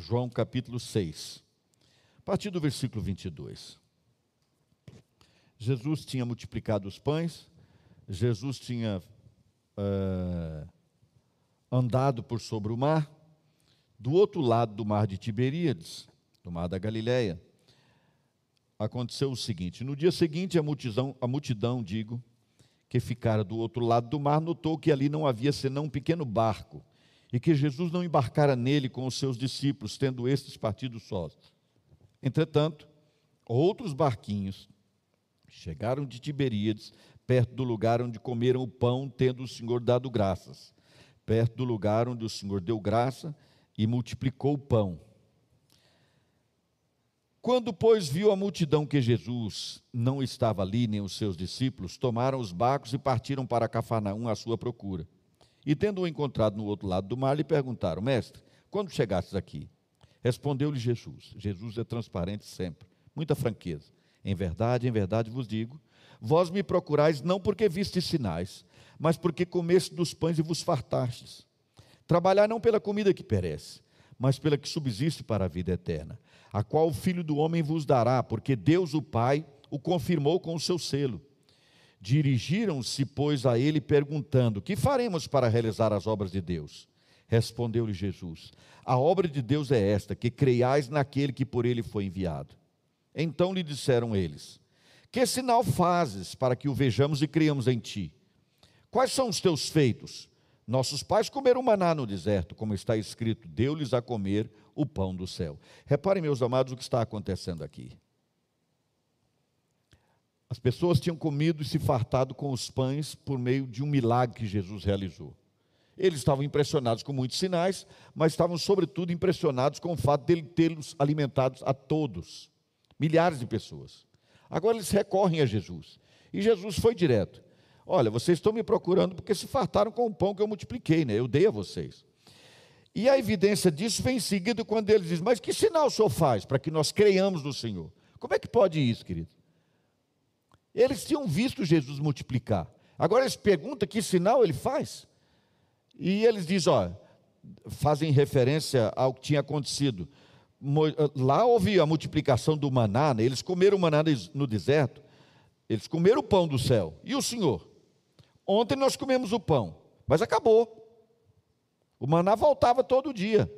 João capítulo 6, a partir do versículo 22. Jesus tinha multiplicado os pães, Jesus tinha uh, andado por sobre o mar, do outro lado do mar de Tiberíades, do mar da Galileia, aconteceu o seguinte: no dia seguinte, a multidão, a multidão, digo, que ficara do outro lado do mar, notou que ali não havia senão um pequeno barco, e que Jesus não embarcara nele com os seus discípulos, tendo estes partido sós. Entretanto, outros barquinhos chegaram de Tiberíades, perto do lugar onde comeram o pão, tendo o Senhor dado graças, perto do lugar onde o Senhor deu graça e multiplicou o pão. Quando, pois, viu a multidão que Jesus não estava ali, nem os seus discípulos, tomaram os barcos e partiram para Cafarnaum à sua procura. E tendo-o encontrado no outro lado do mar, lhe perguntaram: Mestre, quando chegastes aqui? Respondeu-lhe Jesus. Jesus é transparente sempre, muita franqueza. Em verdade, em verdade vos digo: vós me procurais não porque vistes sinais, mas porque comeste dos pães e vos fartastes. Trabalhar não pela comida que perece, mas pela que subsiste para a vida eterna, a qual o Filho do Homem vos dará, porque Deus o Pai o confirmou com o seu selo. Dirigiram-se, pois, a ele, perguntando: Que faremos para realizar as obras de Deus? Respondeu-lhe Jesus: A obra de Deus é esta, que creiais naquele que por ele foi enviado. Então lhe disseram eles: Que sinal fazes para que o vejamos e criamos em ti? Quais são os teus feitos? Nossos pais comeram maná no deserto, como está escrito: deu-lhes a comer o pão do céu. Reparem, meus amados, o que está acontecendo aqui. As pessoas tinham comido e se fartado com os pães por meio de um milagre que Jesus realizou. Eles estavam impressionados com muitos sinais, mas estavam, sobretudo, impressionados com o fato dele tê-los alimentados a todos, milhares de pessoas. Agora eles recorrem a Jesus. E Jesus foi direto. Olha, vocês estão me procurando porque se fartaram com o pão que eu multipliquei, né? Eu dei a vocês. E a evidência disso vem em seguida quando ele diz: Mas que sinal o Senhor faz para que nós creiamos no Senhor? Como é que pode isso, querido? Eles tinham visto Jesus multiplicar. Agora eles perguntam que sinal ele faz. E eles dizem: ó, fazem referência ao que tinha acontecido. Lá houve a multiplicação do maná, né? eles comeram o maná no deserto, eles comeram o pão do céu. E o Senhor? Ontem nós comemos o pão, mas acabou. O maná voltava todo dia.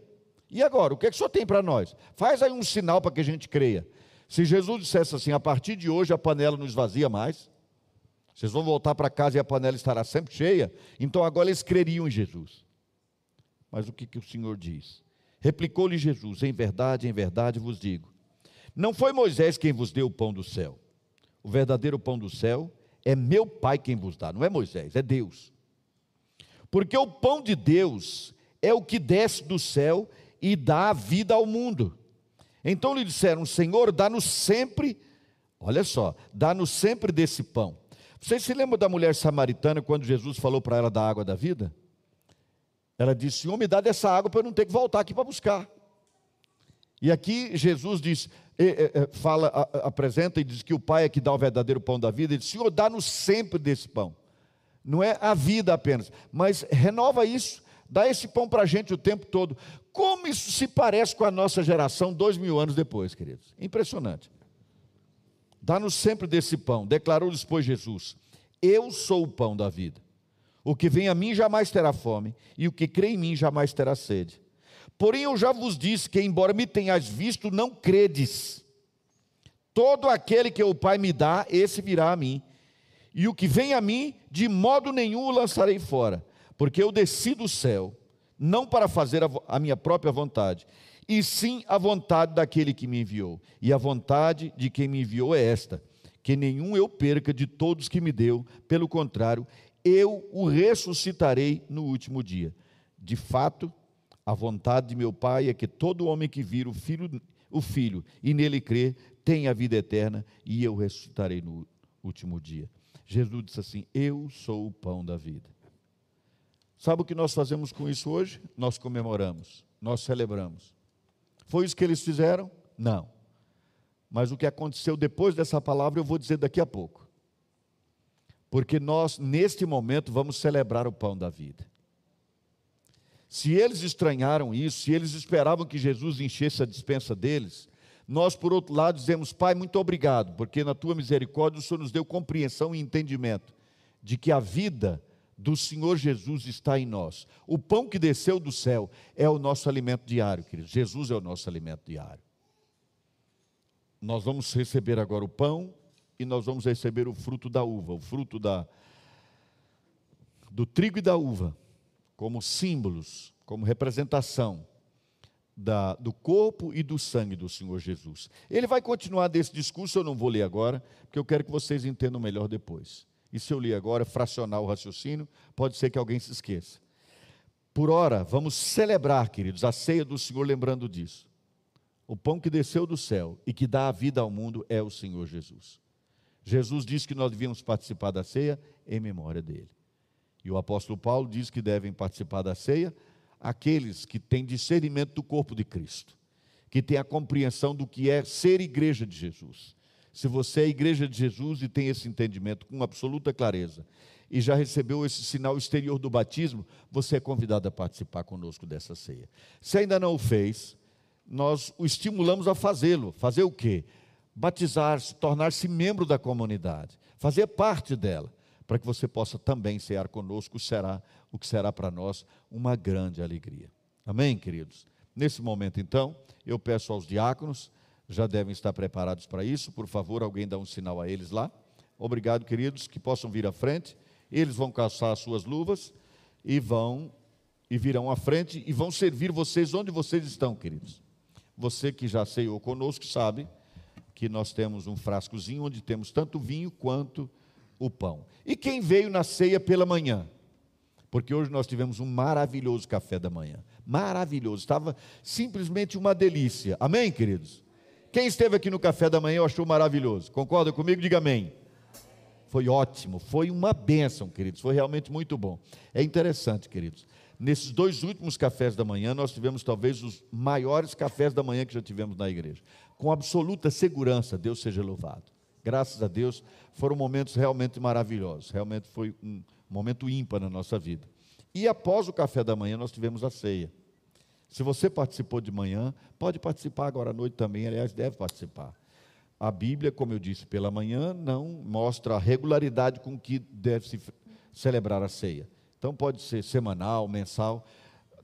E agora, o que, é que o senhor tem para nós? Faz aí um sinal para que a gente creia. Se Jesus dissesse assim, a partir de hoje a panela não esvazia mais, vocês vão voltar para casa e a panela estará sempre cheia, então agora eles creriam em Jesus. Mas o que, que o Senhor diz? Replicou-lhe Jesus: Em verdade, em verdade vos digo, não foi Moisés quem vos deu o pão do céu. O verdadeiro pão do céu é meu Pai quem vos dá, não é Moisés, é Deus. Porque o pão de Deus é o que desce do céu e dá vida ao mundo. Então lhe disseram: Senhor, dá-nos sempre, olha só, dá-nos sempre desse pão. Vocês se lembram da mulher samaritana quando Jesus falou para ela da água da vida? Ela disse: Senhor, me dá dessa água para eu não ter que voltar aqui para buscar. E aqui Jesus diz: fala, apresenta e diz que o Pai é que dá o verdadeiro pão da vida. Ele diz: Senhor, dá-nos sempre desse pão. Não é a vida apenas, mas renova isso, dá esse pão para a gente o tempo todo. Como isso se parece com a nossa geração dois mil anos depois, queridos? Impressionante. Dá-nos sempre desse pão, declarou-lhes, pois, Jesus: Eu sou o pão da vida. O que vem a mim jamais terá fome, e o que crê em mim jamais terá sede. Porém, eu já vos disse que, embora me tenhas visto, não credes. Todo aquele que o Pai me dá, esse virá a mim. E o que vem a mim, de modo nenhum o lançarei fora, porque eu desci do céu, não para fazer a, a minha própria vontade, e sim a vontade daquele que me enviou. E a vontade de quem me enviou é esta: que nenhum eu perca de todos que me deu, pelo contrário, eu o ressuscitarei no último dia. De fato, a vontade de meu Pai é que todo homem que vira o filho, o filho e nele crê, tenha a vida eterna e eu ressuscitarei no último dia. Jesus disse assim: Eu sou o pão da vida. Sabe o que nós fazemos com isso hoje? Nós comemoramos, nós celebramos. Foi isso que eles fizeram? Não. Mas o que aconteceu depois dessa palavra eu vou dizer daqui a pouco. Porque nós, neste momento, vamos celebrar o pão da vida. Se eles estranharam isso, se eles esperavam que Jesus enchesse a dispensa deles, nós, por outro lado, dizemos: Pai, muito obrigado, porque na tua misericórdia o Senhor nos deu compreensão e entendimento de que a vida do Senhor Jesus está em nós. O pão que desceu do céu é o nosso alimento diário, queridos. Jesus é o nosso alimento diário. Nós vamos receber agora o pão e nós vamos receber o fruto da uva, o fruto da, do trigo e da uva, como símbolos, como representação da, do corpo e do sangue do Senhor Jesus. Ele vai continuar desse discurso, eu não vou ler agora, porque eu quero que vocês entendam melhor depois. Se eu ler agora, fracionar o raciocínio, pode ser que alguém se esqueça. Por ora, vamos celebrar, queridos, a ceia do Senhor, lembrando disso. O pão que desceu do céu e que dá a vida ao mundo é o Senhor Jesus. Jesus disse que nós devíamos participar da ceia em memória dele. E o apóstolo Paulo diz que devem participar da ceia aqueles que têm discernimento do corpo de Cristo, que têm a compreensão do que é ser igreja de Jesus. Se você é igreja de Jesus e tem esse entendimento com absoluta clareza, e já recebeu esse sinal exterior do batismo, você é convidado a participar conosco dessa ceia. Se ainda não o fez, nós o estimulamos a fazê-lo. Fazer o quê? Batizar-se, tornar-se membro da comunidade, fazer parte dela para que você possa também cear conosco, será o que será para nós uma grande alegria. Amém, queridos? Nesse momento, então, eu peço aos diáconos, já devem estar preparados para isso, por favor, alguém dá um sinal a eles lá. Obrigado, queridos, que possam vir à frente. Eles vão calçar as suas luvas e vão e virão à frente e vão servir vocês onde vocês estão, queridos. Você que já ceiou conosco sabe que nós temos um frascozinho onde temos tanto vinho quanto o pão. E quem veio na ceia pela manhã? Porque hoje nós tivemos um maravilhoso café da manhã. Maravilhoso, estava simplesmente uma delícia. Amém, queridos? Quem esteve aqui no café da manhã achou maravilhoso. Concorda comigo? Diga amém. Foi ótimo, foi uma bênção, queridos. Foi realmente muito bom. É interessante, queridos. Nesses dois últimos cafés da manhã, nós tivemos talvez os maiores cafés da manhã que já tivemos na igreja. Com absoluta segurança, Deus seja louvado graças a Deus, foram momentos realmente maravilhosos. Realmente foi um momento ímpar na nossa vida. E após o café da manhã, nós tivemos a ceia. Se você participou de manhã, pode participar agora à noite também, aliás, deve participar. A Bíblia, como eu disse, pela manhã não mostra a regularidade com que deve se celebrar a ceia. Então pode ser semanal, mensal.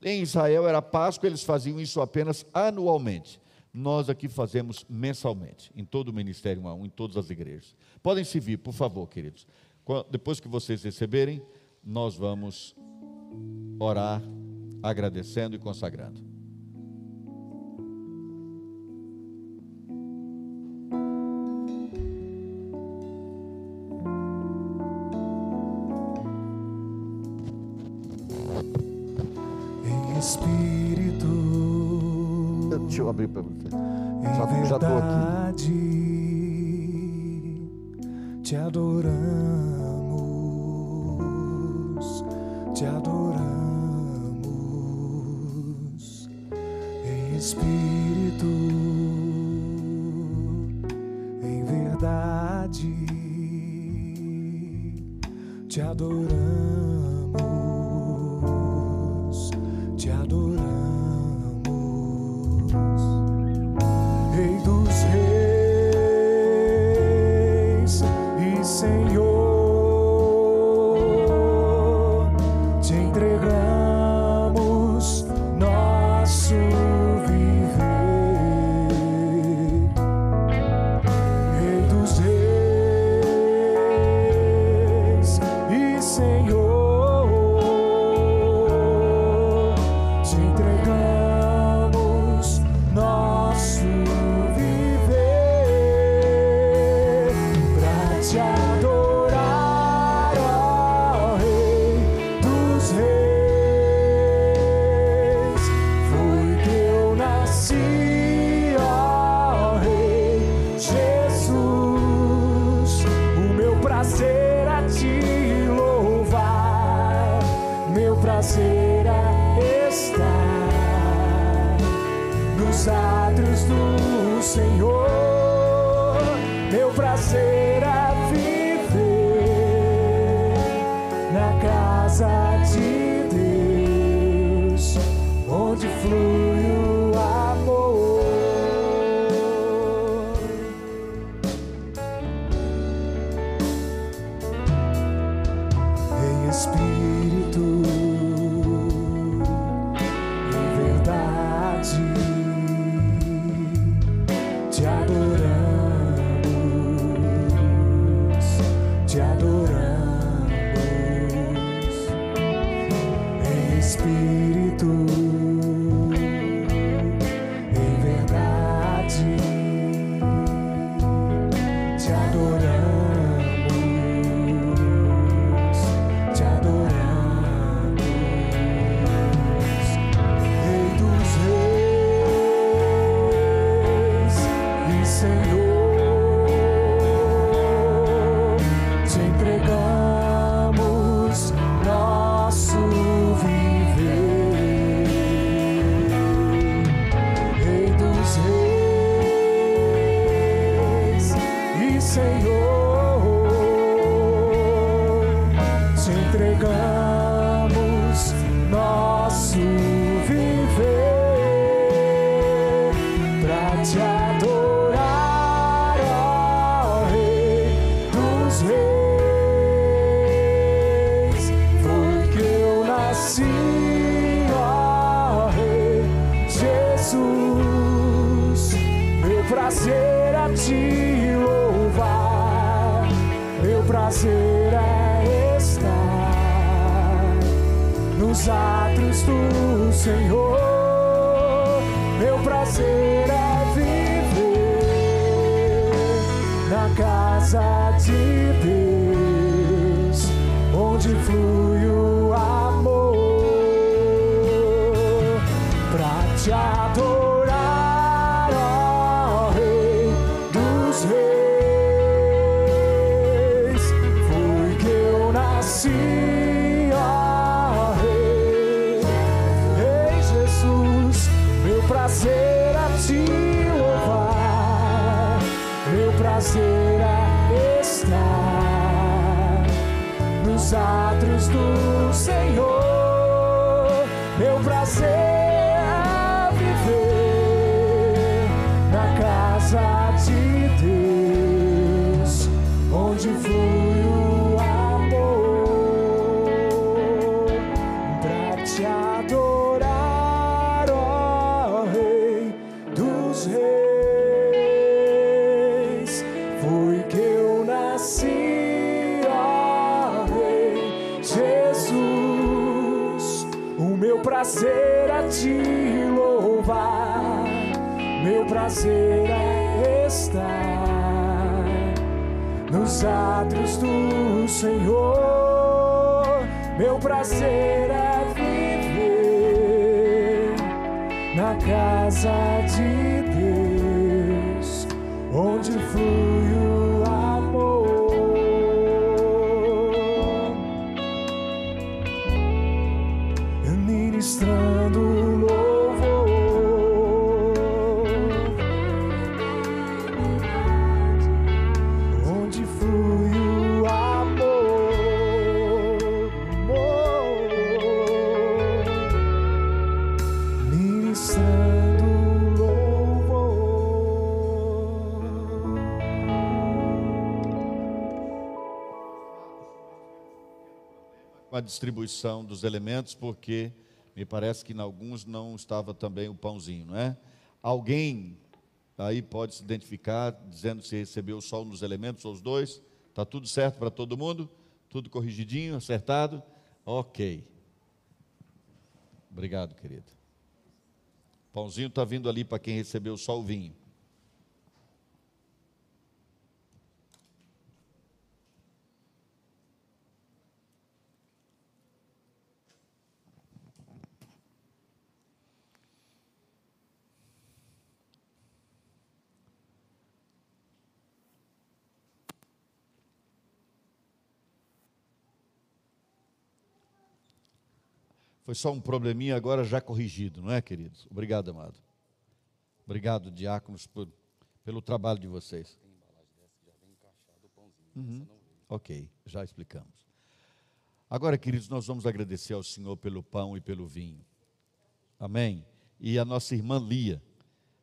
Em Israel era Páscoa, eles faziam isso apenas anualmente nós aqui fazemos mensalmente, em todo o Ministério 1 em todas as igrejas. Podem se vir, por favor, queridos. Depois que vocês receberem, nós vamos orar, agradecendo e consagrando. Meu prazer é estar nos atos do Senhor. Meu prazer é viver na casa de Deus, onde flui o amor pra te adorar, prazer é estar nos atos do Senhor. Meu prazer é viver na casa de Deus, onde flui com a distribuição dos elementos, porque me parece que em alguns não estava também o pãozinho, não é? Alguém aí pode se identificar dizendo se recebeu só um dos elementos ou os dois? Está tudo certo para todo mundo? Tudo corrigidinho, acertado? Ok. Obrigado, querido. Pãozinho está vindo ali para quem recebeu só o vinho. Foi só um probleminha, agora já corrigido, não é, queridos? Obrigado, amado. Obrigado, diáconos, por, pelo trabalho de vocês. Uhum. Ok, já explicamos. Agora, queridos, nós vamos agradecer ao Senhor pelo pão e pelo vinho. Amém. E a nossa irmã Lia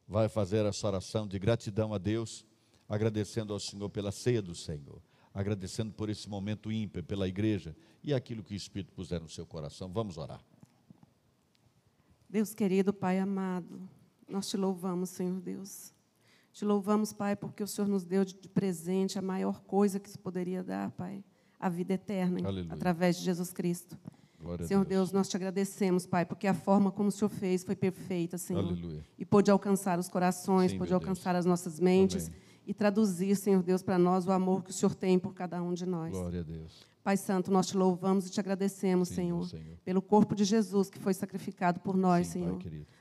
vai fazer essa oração de gratidão a Deus, agradecendo ao Senhor pela ceia do Senhor, agradecendo por esse momento ímpar, pela igreja e aquilo que o Espírito puser no seu coração. Vamos orar. Deus querido, Pai amado, nós te louvamos, Senhor Deus. Te louvamos, Pai, porque o Senhor nos deu de presente a maior coisa que se poderia dar, Pai, a vida eterna, Aleluia. através de Jesus Cristo. Glória Senhor Deus, nós te agradecemos, Pai, porque a forma como o Senhor fez foi perfeita, Senhor. Aleluia. E pôde alcançar os corações, Sim, pôde alcançar as nossas mentes Amém. E traduzir, Senhor Deus, para nós o amor que o Senhor tem por cada um de nós. Glória a Deus. Pai Santo, nós te louvamos e te agradecemos, Sim, Senhor, Senhor. pelo corpo de Jesus que foi sacrificado por nós, Sim, Senhor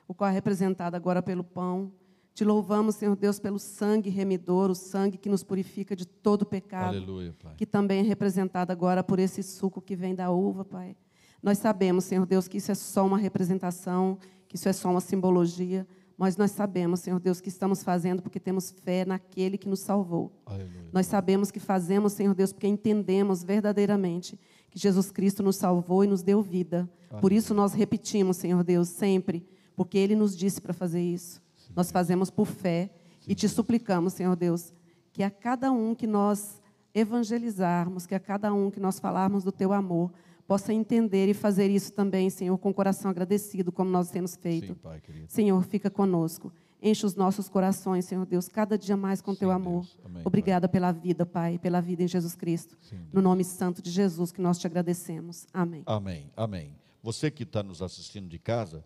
o qual é representado agora pelo pão. Te louvamos, Senhor Deus, pelo sangue remidor, o sangue que nos purifica de todo pecado, Aleluia, Pai. que também é representado agora por esse suco que vem da uva, Pai. Nós sabemos, Senhor Deus, que isso é só uma representação, que isso é só uma simbologia, mas nós sabemos, Senhor Deus, que estamos fazendo porque temos fé naquele que nos salvou. Aleluia. Nós sabemos que fazemos, Senhor Deus, porque entendemos verdadeiramente que Jesus Cristo nos salvou e nos deu vida. Por isso nós repetimos, Senhor Deus, sempre, porque Ele nos disse para fazer isso. Nós fazemos por fé e te suplicamos, Senhor Deus, que a cada um que nós evangelizarmos, que a cada um que nós falarmos do Teu amor, possa entender e fazer isso também, Senhor, com o coração agradecido, como nós temos feito. Sim, Pai querido. Senhor, fica conosco. Enche os nossos corações, Senhor Deus, cada dia mais com teu Sim, amor. Deus. Amém, Obrigada pela vida, Pai, pela vida em Jesus Cristo. Sim, no nome santo de Jesus que nós te agradecemos. Amém. Amém, amém. Você que está nos assistindo de casa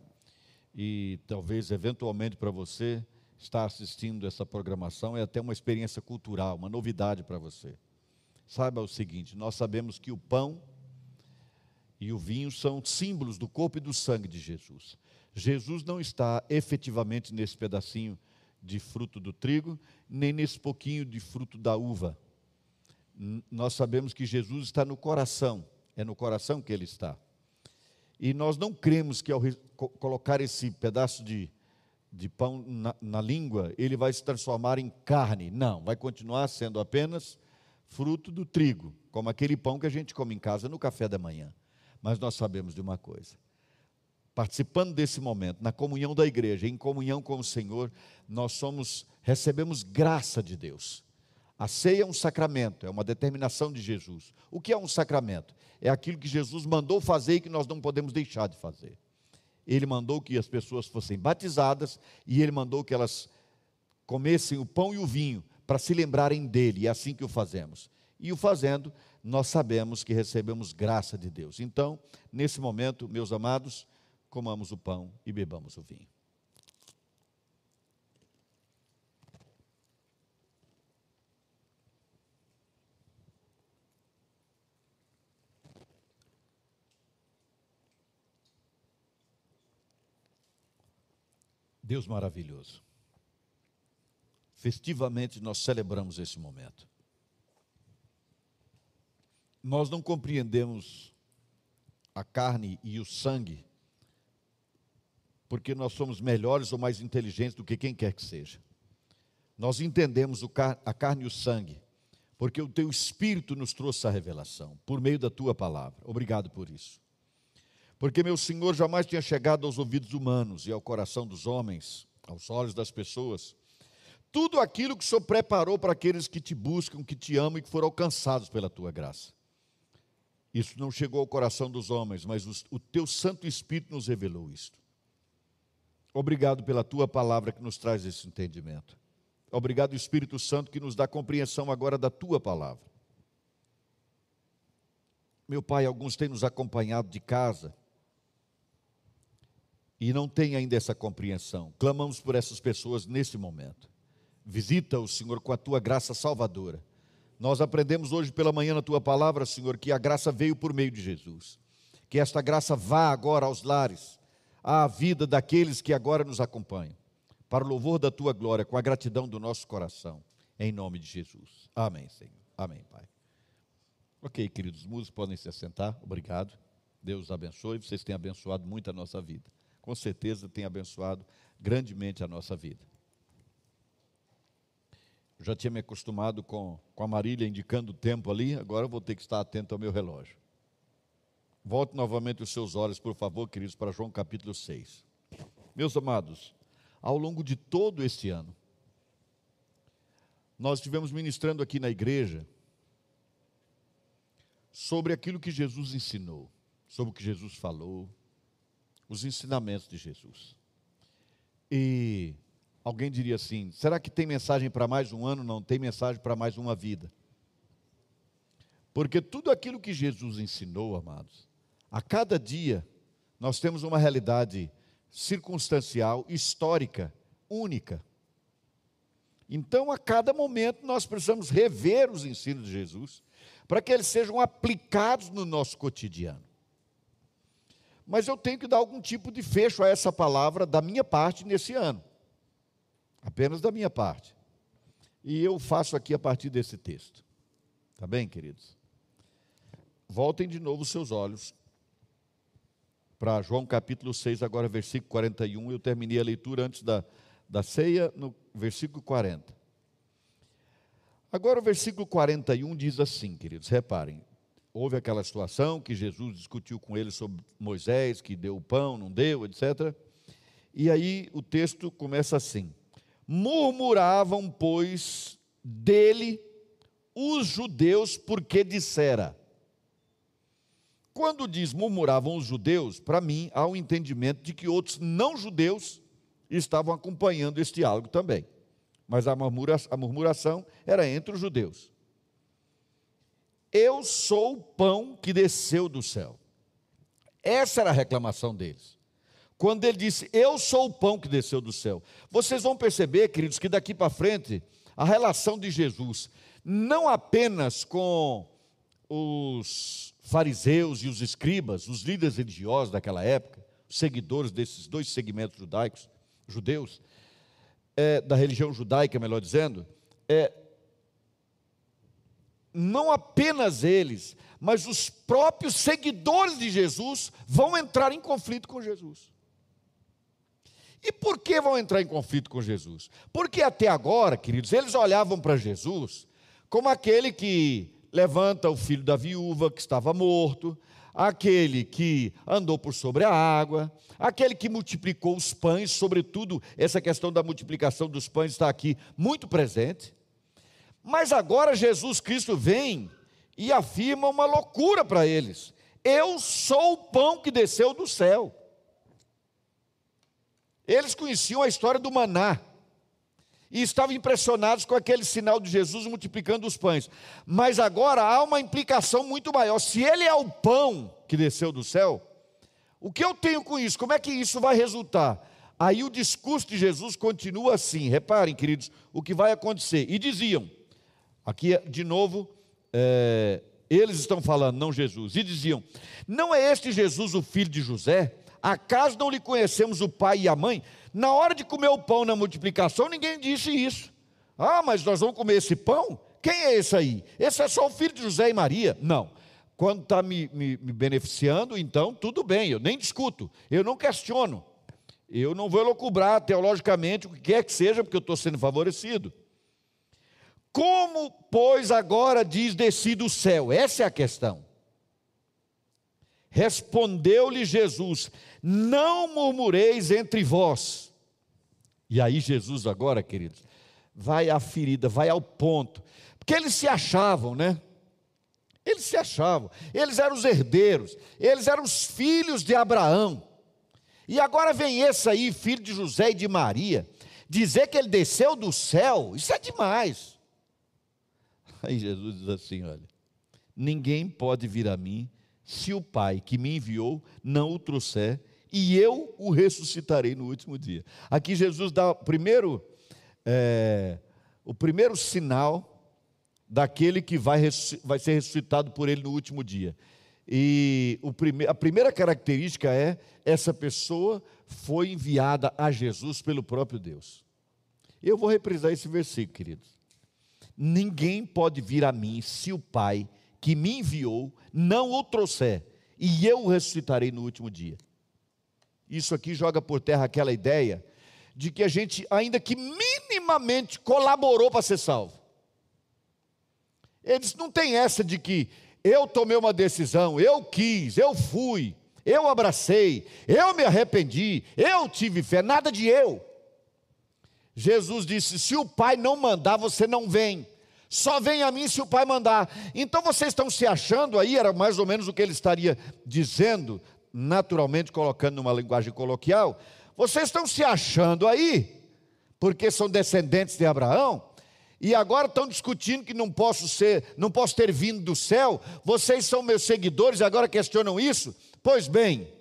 e talvez eventualmente para você estar assistindo essa programação é até uma experiência cultural, uma novidade para você. Saiba o seguinte: nós sabemos que o pão e o vinho são símbolos do corpo e do sangue de Jesus. Jesus não está efetivamente nesse pedacinho de fruto do trigo, nem nesse pouquinho de fruto da uva. Nós sabemos que Jesus está no coração, é no coração que ele está. E nós não cremos que ao colocar esse pedaço de, de pão na, na língua, ele vai se transformar em carne. Não, vai continuar sendo apenas fruto do trigo, como aquele pão que a gente come em casa no café da manhã. Mas nós sabemos de uma coisa: participando desse momento, na comunhão da igreja, em comunhão com o Senhor, nós somos, recebemos graça de Deus. A ceia é um sacramento, é uma determinação de Jesus. O que é um sacramento? É aquilo que Jesus mandou fazer e que nós não podemos deixar de fazer. Ele mandou que as pessoas fossem batizadas e ele mandou que elas comessem o pão e o vinho para se lembrarem dele, e é assim que o fazemos. E o fazendo, nós sabemos que recebemos graça de Deus. Então, nesse momento, meus amados, comamos o pão e bebamos o vinho. Deus maravilhoso. Festivamente nós celebramos esse momento. Nós não compreendemos a carne e o sangue porque nós somos melhores ou mais inteligentes do que quem quer que seja. Nós entendemos a carne e o sangue porque o teu espírito nos trouxe a revelação por meio da tua palavra. Obrigado por isso. Porque meu Senhor jamais tinha chegado aos ouvidos humanos e ao coração dos homens, aos olhos das pessoas, tudo aquilo que o Senhor preparou para aqueles que te buscam, que te amam e que foram alcançados pela tua graça. Isso não chegou ao coração dos homens, mas os- o teu Santo Espírito nos revelou isto. Obrigado pela tua palavra que nos traz esse entendimento. Obrigado, Espírito Santo, que nos dá compreensão agora da tua palavra. Meu Pai, alguns têm nos acompanhado de casa e não têm ainda essa compreensão. Clamamos por essas pessoas nesse momento. Visita o Senhor com a tua graça salvadora. Nós aprendemos hoje pela manhã na tua palavra, Senhor, que a graça veio por meio de Jesus. Que esta graça vá agora aos lares, à vida daqueles que agora nos acompanham, para o louvor da tua glória, com a gratidão do nosso coração, em nome de Jesus. Amém, Senhor. Amém, Pai. Ok, queridos músicos, podem se assentar. Obrigado. Deus abençoe. Vocês têm abençoado muito a nossa vida. Com certeza tem abençoado grandemente a nossa vida. Já tinha me acostumado com, com a Marília indicando o tempo ali, agora eu vou ter que estar atento ao meu relógio. Volte novamente os seus olhos, por favor, queridos, para João capítulo 6. Meus amados, ao longo de todo este ano, nós estivemos ministrando aqui na igreja sobre aquilo que Jesus ensinou, sobre o que Jesus falou, os ensinamentos de Jesus. E alguém diria assim: será que tem mensagem para mais um ano? Não, tem mensagem para mais uma vida. Porque tudo aquilo que Jesus ensinou, amados, a cada dia nós temos uma realidade circunstancial, histórica, única. Então, a cada momento, nós precisamos rever os ensinos de Jesus, para que eles sejam aplicados no nosso cotidiano. Mas eu tenho que dar algum tipo de fecho a essa palavra da minha parte nesse ano, apenas da minha parte. E eu faço aqui a partir desse texto. Tá bem, queridos? Voltem de novo os seus olhos para João capítulo 6, agora versículo 41. Eu terminei a leitura antes da, da ceia, no versículo 40. Agora o versículo 41 diz assim, queridos, reparem. Houve aquela situação que Jesus discutiu com eles sobre Moisés, que deu o pão, não deu, etc. E aí o texto começa assim: Murmuravam, pois, dele os judeus, porque dissera: quando diz murmuravam os judeus, para mim há um entendimento de que outros não judeus estavam acompanhando este diálogo também. Mas a a murmuração era entre os judeus. Eu sou o pão que desceu do céu. Essa era a reclamação deles. Quando ele disse, Eu sou o pão que desceu do céu. Vocês vão perceber, queridos, que daqui para frente, a relação de Jesus, não apenas com os fariseus e os escribas, os líderes religiosos daquela época, seguidores desses dois segmentos judaicos, judeus, é, da religião judaica, melhor dizendo, é, não apenas eles, mas os próprios seguidores de Jesus vão entrar em conflito com Jesus. E por que vão entrar em conflito com Jesus? Porque até agora, queridos, eles olhavam para Jesus como aquele que levanta o filho da viúva que estava morto, aquele que andou por sobre a água, aquele que multiplicou os pães, sobretudo essa questão da multiplicação dos pães está aqui muito presente. Mas agora Jesus Cristo vem e afirma uma loucura para eles: Eu sou o pão que desceu do céu. Eles conheciam a história do maná e estavam impressionados com aquele sinal de Jesus multiplicando os pães. Mas agora há uma implicação muito maior. Se ele é o pão que desceu do céu, o que eu tenho com isso? Como é que isso vai resultar? Aí o discurso de Jesus continua assim. Reparem, queridos, o que vai acontecer. E diziam, aqui de novo, é, eles estão falando, não Jesus, e diziam: Não é este Jesus o filho de José? Acaso não lhe conhecemos o pai e a mãe? Na hora de comer o pão na multiplicação, ninguém disse isso. Ah, mas nós vamos comer esse pão? Quem é esse aí? Esse é só o filho de José e Maria? Não. Quando está me, me, me beneficiando, então tudo bem, eu nem discuto, eu não questiono. Eu não vou elocubrar teologicamente o que quer que seja, porque eu estou sendo favorecido. Como, pois, agora diz desci do céu? Essa é a questão. Respondeu-lhe Jesus: Não murmureis entre vós. E aí, Jesus, agora, queridos, vai à ferida, vai ao ponto, porque eles se achavam, né? Eles se achavam, eles eram os herdeiros, eles eram os filhos de Abraão. E agora vem esse aí, filho de José e de Maria, dizer que ele desceu do céu, isso é demais. Aí Jesus diz assim: olha, ninguém pode vir a mim se o Pai que me enviou não o trouxer, e eu o ressuscitarei no último dia. Aqui Jesus dá o primeiro, é, o primeiro sinal daquele que vai, vai ser ressuscitado por ele no último dia. E prime, a primeira característica é: essa pessoa foi enviada a Jesus pelo próprio Deus. Eu vou reprisar esse versículo, queridos. Ninguém pode vir a mim se o Pai que me enviou não o trouxer, e eu o ressuscitarei no último dia. Isso aqui joga por terra aquela ideia de que a gente, ainda que minimamente colaborou para ser salvo. Eles não têm essa de que eu tomei uma decisão, eu quis, eu fui, eu abracei, eu me arrependi, eu tive fé, nada de eu. Jesus disse: se o Pai não mandar, você não vem. Só vem a mim se o Pai mandar. Então vocês estão se achando aí, era mais ou menos o que ele estaria dizendo, naturalmente colocando numa linguagem coloquial. Vocês estão se achando aí, porque são descendentes de Abraão, e agora estão discutindo que não posso ser, não posso ter vindo do céu. Vocês são meus seguidores e agora questionam isso? Pois bem,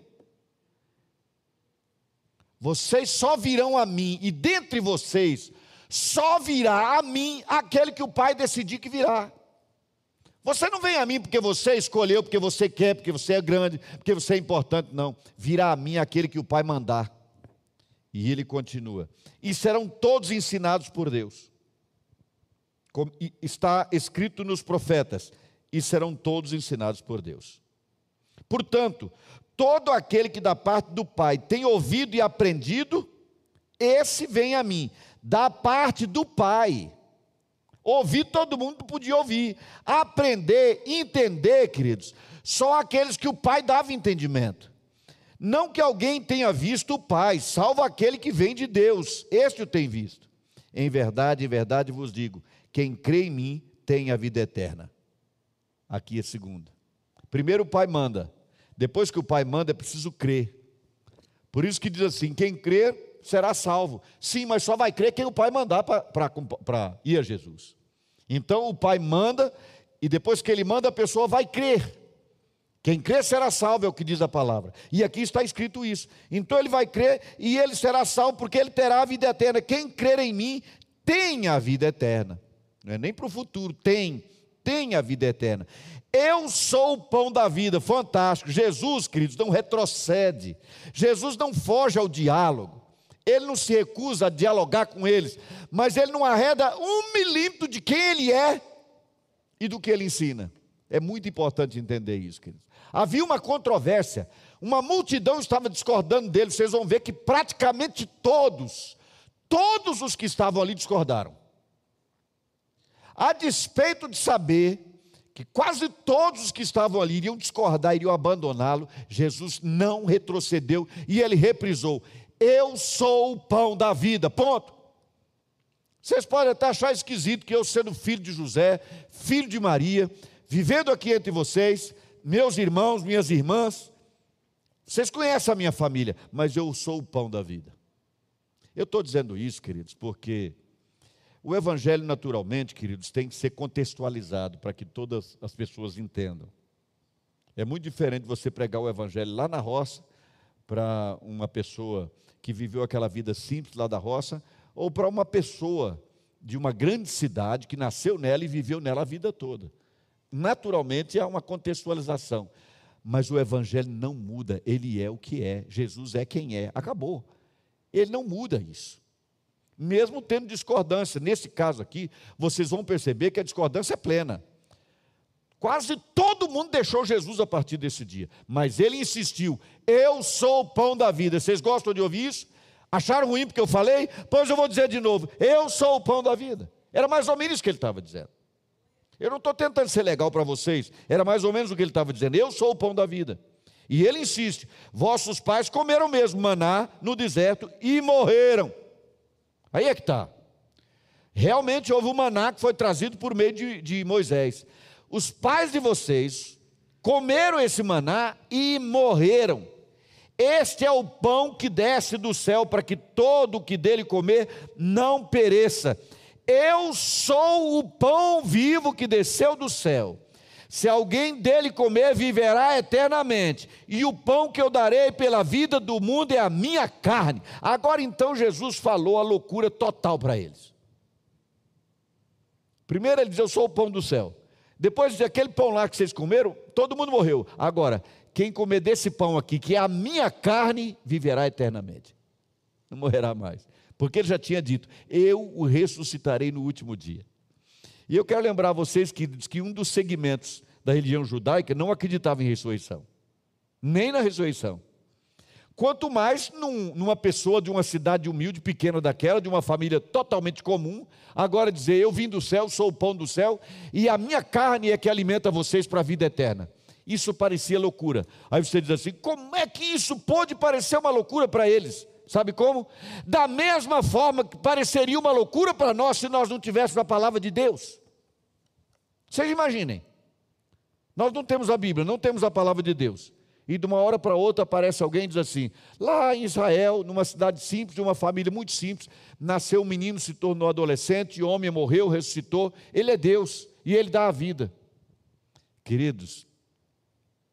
vocês só virão a mim, e dentre vocês só virá a mim aquele que o Pai decidir que virá. Você não vem a mim porque você escolheu, porque você quer, porque você é grande, porque você é importante, não. Virá a mim aquele que o Pai mandar. E ele continua: E serão todos ensinados por Deus. Como está escrito nos profetas: E serão todos ensinados por Deus. Portanto, todo aquele que da parte do Pai tem ouvido e aprendido, esse vem a mim da parte do Pai. Ouvir todo mundo podia ouvir. Aprender, entender, queridos, só aqueles que o Pai dava entendimento. Não que alguém tenha visto o Pai, salvo aquele que vem de Deus, este o tem visto. Em verdade, em verdade vos digo: quem crê em mim tem a vida eterna. Aqui é segunda. Primeiro o Pai manda, depois que o Pai manda é preciso crer. Por isso que diz assim: quem crer será salvo. Sim, mas só vai crer quem o Pai mandar para ir a Jesus. Então o Pai manda, e depois que ele manda, a pessoa vai crer. Quem crer será salvo, é o que diz a palavra. E aqui está escrito isso. Então ele vai crer e ele será salvo, porque ele terá a vida eterna. Quem crer em mim tem a vida eterna. Não é nem para o futuro, tem, tem a vida eterna. Eu sou o pão da vida, fantástico. Jesus, queridos, não retrocede. Jesus não foge ao diálogo ele não se recusa a dialogar com eles, mas ele não arreda um milímetro de quem ele é e do que ele ensina. É muito importante entender isso, queridos. Havia uma controvérsia, uma multidão estava discordando dele. Vocês vão ver que praticamente todos, todos os que estavam ali discordaram. A despeito de saber que quase todos os que estavam ali iriam discordar, iriam abandoná-lo, Jesus não retrocedeu e ele reprisou: eu sou o pão da vida. Ponto. Vocês podem até achar esquisito que eu, sendo filho de José, filho de Maria, vivendo aqui entre vocês, meus irmãos, minhas irmãs, vocês conhecem a minha família, mas eu sou o pão da vida. Eu estou dizendo isso, queridos, porque o Evangelho, naturalmente, queridos, tem que ser contextualizado para que todas as pessoas entendam. É muito diferente você pregar o Evangelho lá na roça para uma pessoa que viveu aquela vida simples lá da roça, ou para uma pessoa de uma grande cidade que nasceu nela e viveu nela a vida toda. Naturalmente há uma contextualização, mas o evangelho não muda, ele é o que é, Jesus é quem é, acabou. Ele não muda isso. Mesmo tendo discordância, nesse caso aqui, vocês vão perceber que a discordância é plena. Quase todo mundo deixou Jesus a partir desse dia, mas ele insistiu: Eu sou o pão da vida. Vocês gostam de ouvir isso? Acharam ruim porque eu falei? Pois eu vou dizer de novo: Eu sou o pão da vida. Era mais ou menos isso que ele estava dizendo. Eu não estou tentando ser legal para vocês, era mais ou menos o que ele estava dizendo: Eu sou o pão da vida. E ele insiste: Vossos pais comeram mesmo maná no deserto e morreram. Aí é que está. Realmente houve um maná que foi trazido por meio de, de Moisés os pais de vocês comeram esse maná e morreram. Este é o pão que desce do céu para que todo o que dele comer não pereça. Eu sou o pão vivo que desceu do céu. Se alguém dele comer, viverá eternamente. E o pão que eu darei pela vida do mundo é a minha carne. Agora então Jesus falou a loucura total para eles. Primeiro ele diz: Eu sou o pão do céu. Depois daquele pão lá que vocês comeram, todo mundo morreu. Agora, quem comer desse pão aqui, que é a minha carne, viverá eternamente. Não morrerá mais. Porque ele já tinha dito: Eu o ressuscitarei no último dia. E eu quero lembrar a vocês que, que um dos segmentos da religião judaica não acreditava em ressurreição, nem na ressurreição. Quanto mais num, numa pessoa de uma cidade humilde, pequena daquela, de uma família totalmente comum, agora dizer: Eu vim do céu, sou o pão do céu, e a minha carne é que alimenta vocês para a vida eterna. Isso parecia loucura. Aí você diz assim: como é que isso pode parecer uma loucura para eles? Sabe como? Da mesma forma que pareceria uma loucura para nós se nós não tivéssemos a palavra de Deus. Vocês imaginem. Nós não temos a Bíblia, não temos a palavra de Deus. E de uma hora para outra aparece alguém e diz assim: lá em Israel, numa cidade simples, de uma família muito simples, nasceu um menino, se tornou adolescente, homem morreu, ressuscitou. Ele é Deus e ele dá a vida. Queridos,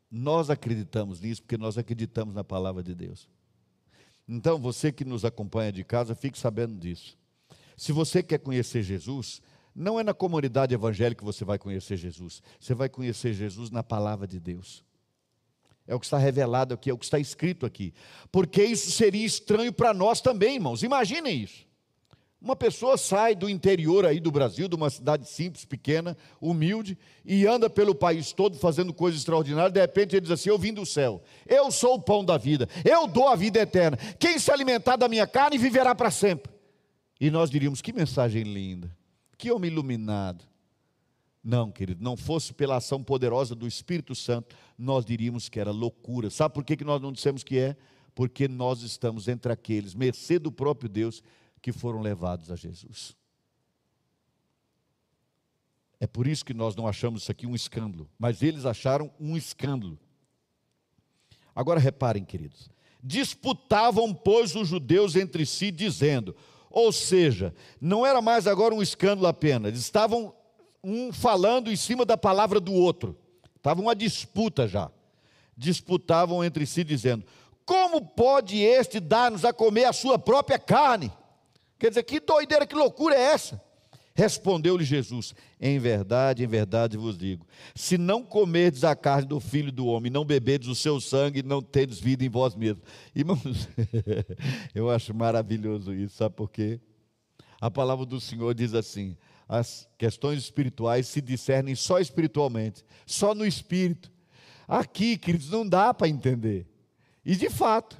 nós acreditamos nisso porque nós acreditamos na palavra de Deus. Então, você que nos acompanha de casa, fique sabendo disso. Se você quer conhecer Jesus, não é na comunidade evangélica que você vai conhecer Jesus. Você vai conhecer Jesus na palavra de Deus. É o que está revelado aqui, é o que está escrito aqui. Porque isso seria estranho para nós também, irmãos. Imaginem isso. Uma pessoa sai do interior aí do Brasil, de uma cidade simples, pequena, humilde, e anda pelo país todo fazendo coisas extraordinárias. De repente ele diz assim: Eu vim do céu, eu sou o pão da vida, eu dou a vida eterna. Quem se alimentar da minha carne viverá para sempre. E nós diríamos: Que mensagem linda, que homem iluminado. Não, querido, não fosse pela ação poderosa do Espírito Santo, nós diríamos que era loucura. Sabe por que nós não dissemos que é? Porque nós estamos entre aqueles, mercê do próprio Deus, que foram levados a Jesus. É por isso que nós não achamos isso aqui um escândalo, mas eles acharam um escândalo. Agora reparem, queridos, disputavam, pois, os judeus entre si, dizendo, ou seja, não era mais agora um escândalo apenas, estavam um falando em cima da palavra do outro. Estava uma disputa já. Disputavam entre si, dizendo: Como pode este dar-nos a comer a sua própria carne? Quer dizer, que doideira, que loucura é essa? Respondeu-lhe Jesus: Em verdade, em verdade vos digo: se não comerdes a carne do filho do homem, não beberdes o seu sangue, não tendes vida em vós mesmos. Irmãos, eu acho maravilhoso isso, sabe por quê? A palavra do Senhor diz assim: as questões espirituais se discernem só espiritualmente, só no espírito. Aqui, queridos, não dá para entender. E de fato,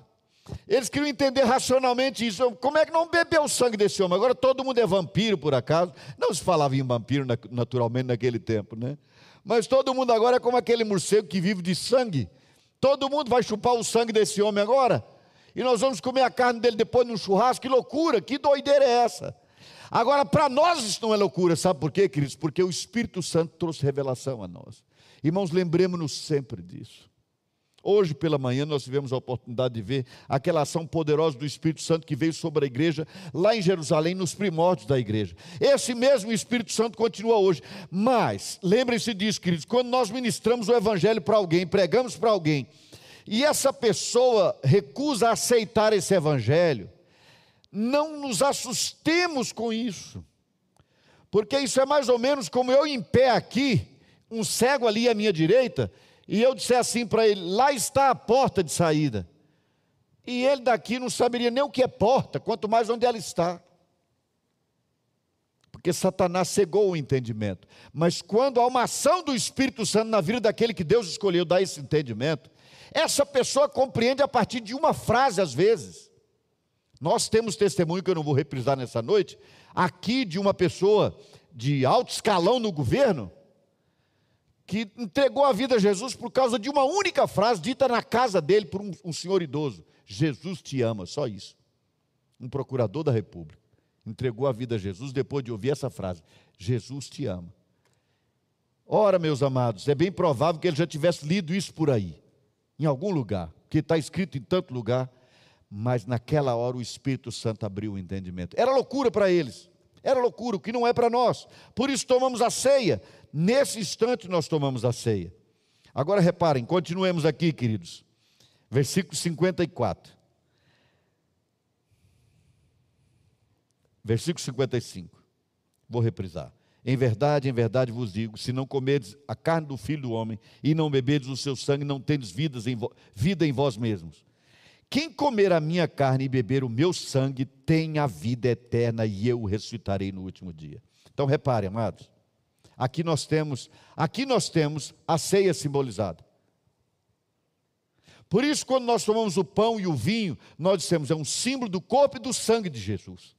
eles queriam entender racionalmente isso. Como é que não bebeu o sangue desse homem? Agora todo mundo é vampiro, por acaso. Não se falava em vampiro naturalmente naquele tempo, né? Mas todo mundo agora é como aquele morcego que vive de sangue. Todo mundo vai chupar o sangue desse homem agora. E nós vamos comer a carne dele depois no churrasco. Que loucura, que doideira é essa? Agora, para nós isso não é loucura, sabe por quê, queridos? Porque o Espírito Santo trouxe revelação a nós. Irmãos, lembremos-nos sempre disso. Hoje pela manhã nós tivemos a oportunidade de ver aquela ação poderosa do Espírito Santo que veio sobre a igreja lá em Jerusalém, nos primórdios da igreja. Esse mesmo Espírito Santo continua hoje. Mas, lembrem-se disso, queridos, quando nós ministramos o Evangelho para alguém, pregamos para alguém, e essa pessoa recusa aceitar esse Evangelho, não nos assustemos com isso, porque isso é mais ou menos como eu em pé aqui, um cego ali à minha direita, e eu disser assim para ele: lá está a porta de saída. E ele daqui não saberia nem o que é porta, quanto mais onde ela está. Porque Satanás cegou o entendimento. Mas quando há uma ação do Espírito Santo na vida daquele que Deus escolheu dar esse entendimento, essa pessoa compreende a partir de uma frase às vezes. Nós temos testemunho que eu não vou reprisar nessa noite, aqui de uma pessoa de alto escalão no governo, que entregou a vida a Jesus por causa de uma única frase dita na casa dele por um, um senhor idoso: Jesus te ama, só isso. Um procurador da República entregou a vida a Jesus depois de ouvir essa frase: Jesus te ama. Ora, meus amados, é bem provável que ele já tivesse lido isso por aí, em algum lugar, que está escrito em tanto lugar mas naquela hora o Espírito Santo abriu o entendimento. Era loucura para eles, era loucura, o que não é para nós. Por isso tomamos a ceia. Nesse instante nós tomamos a ceia. Agora reparem, continuemos aqui, queridos. Versículo 54. Versículo 55. Vou reprisar. Em verdade, em verdade vos digo: se não comerdes a carne do filho do homem e não beberdes o seu sangue, não tendes vidas em vida em vós mesmos. Quem comer a minha carne e beber o meu sangue tem a vida eterna e eu o ressuscitarei no último dia. Então repare, amados. Aqui nós temos, aqui nós temos a ceia simbolizada. Por isso, quando nós tomamos o pão e o vinho, nós dissemos é um símbolo do corpo e do sangue de Jesus.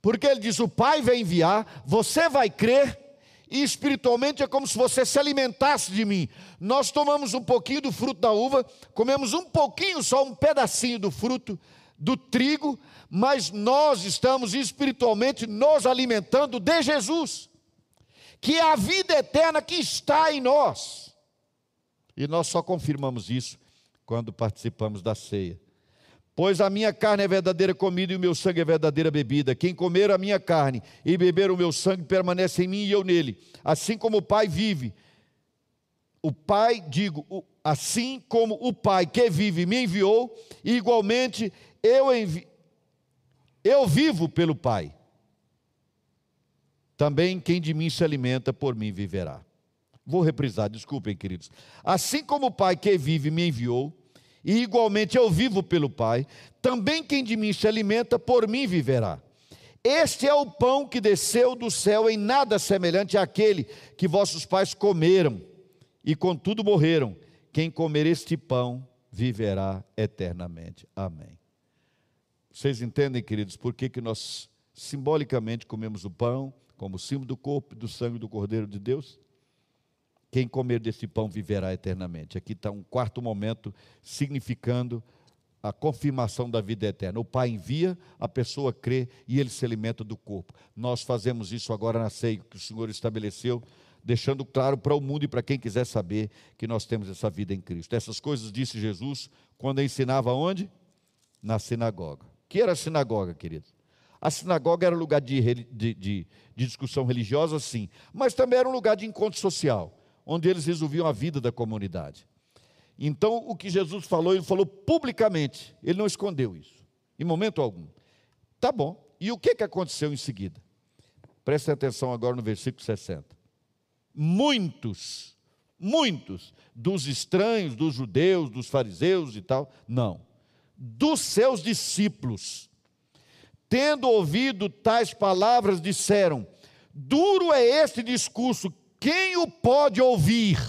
Porque ele diz: o Pai vai enviar, você vai crer e espiritualmente é como se você se alimentasse de mim. Nós tomamos um pouquinho do fruto da uva, comemos um pouquinho, só um pedacinho do fruto do trigo, mas nós estamos espiritualmente nos alimentando de Jesus, que é a vida eterna que está em nós. E nós só confirmamos isso quando participamos da ceia. Pois a minha carne é verdadeira comida e o meu sangue é verdadeira bebida. Quem comer a minha carne e beber o meu sangue permanece em mim e eu nele. Assim como o Pai vive, o Pai, digo, assim como o Pai que vive me enviou, igualmente eu, envi, eu vivo pelo Pai. Também quem de mim se alimenta, por mim viverá. Vou reprisar, desculpem, queridos. Assim como o Pai que vive me enviou, e igualmente eu vivo pelo Pai, também quem de mim se alimenta, por mim viverá. Este é o pão que desceu do céu, em nada semelhante àquele que vossos pais comeram, e contudo morreram. Quem comer este pão viverá eternamente. Amém. Vocês entendem, queridos, por que, que nós simbolicamente comemos o pão, como símbolo do corpo e do sangue do Cordeiro de Deus? Quem comer desse pão viverá eternamente. Aqui está um quarto momento significando a confirmação da vida eterna. O Pai envia, a pessoa crê e ele se alimenta do corpo. Nós fazemos isso agora na ceia que o Senhor estabeleceu, deixando claro para o mundo e para quem quiser saber que nós temos essa vida em Cristo. Essas coisas disse Jesus quando ensinava onde? Na sinagoga. Que era a sinagoga, querido? A sinagoga era lugar de, de, de, de discussão religiosa, sim, mas também era um lugar de encontro social onde eles resolviam a vida da comunidade. Então, o que Jesus falou, ele falou publicamente, ele não escondeu isso, em momento algum. Tá bom, e o que, que aconteceu em seguida? Prestem atenção agora no versículo 60. Muitos, muitos dos estranhos, dos judeus, dos fariseus e tal, não, dos seus discípulos, tendo ouvido tais palavras, disseram: Duro é este discurso, quem o pode ouvir?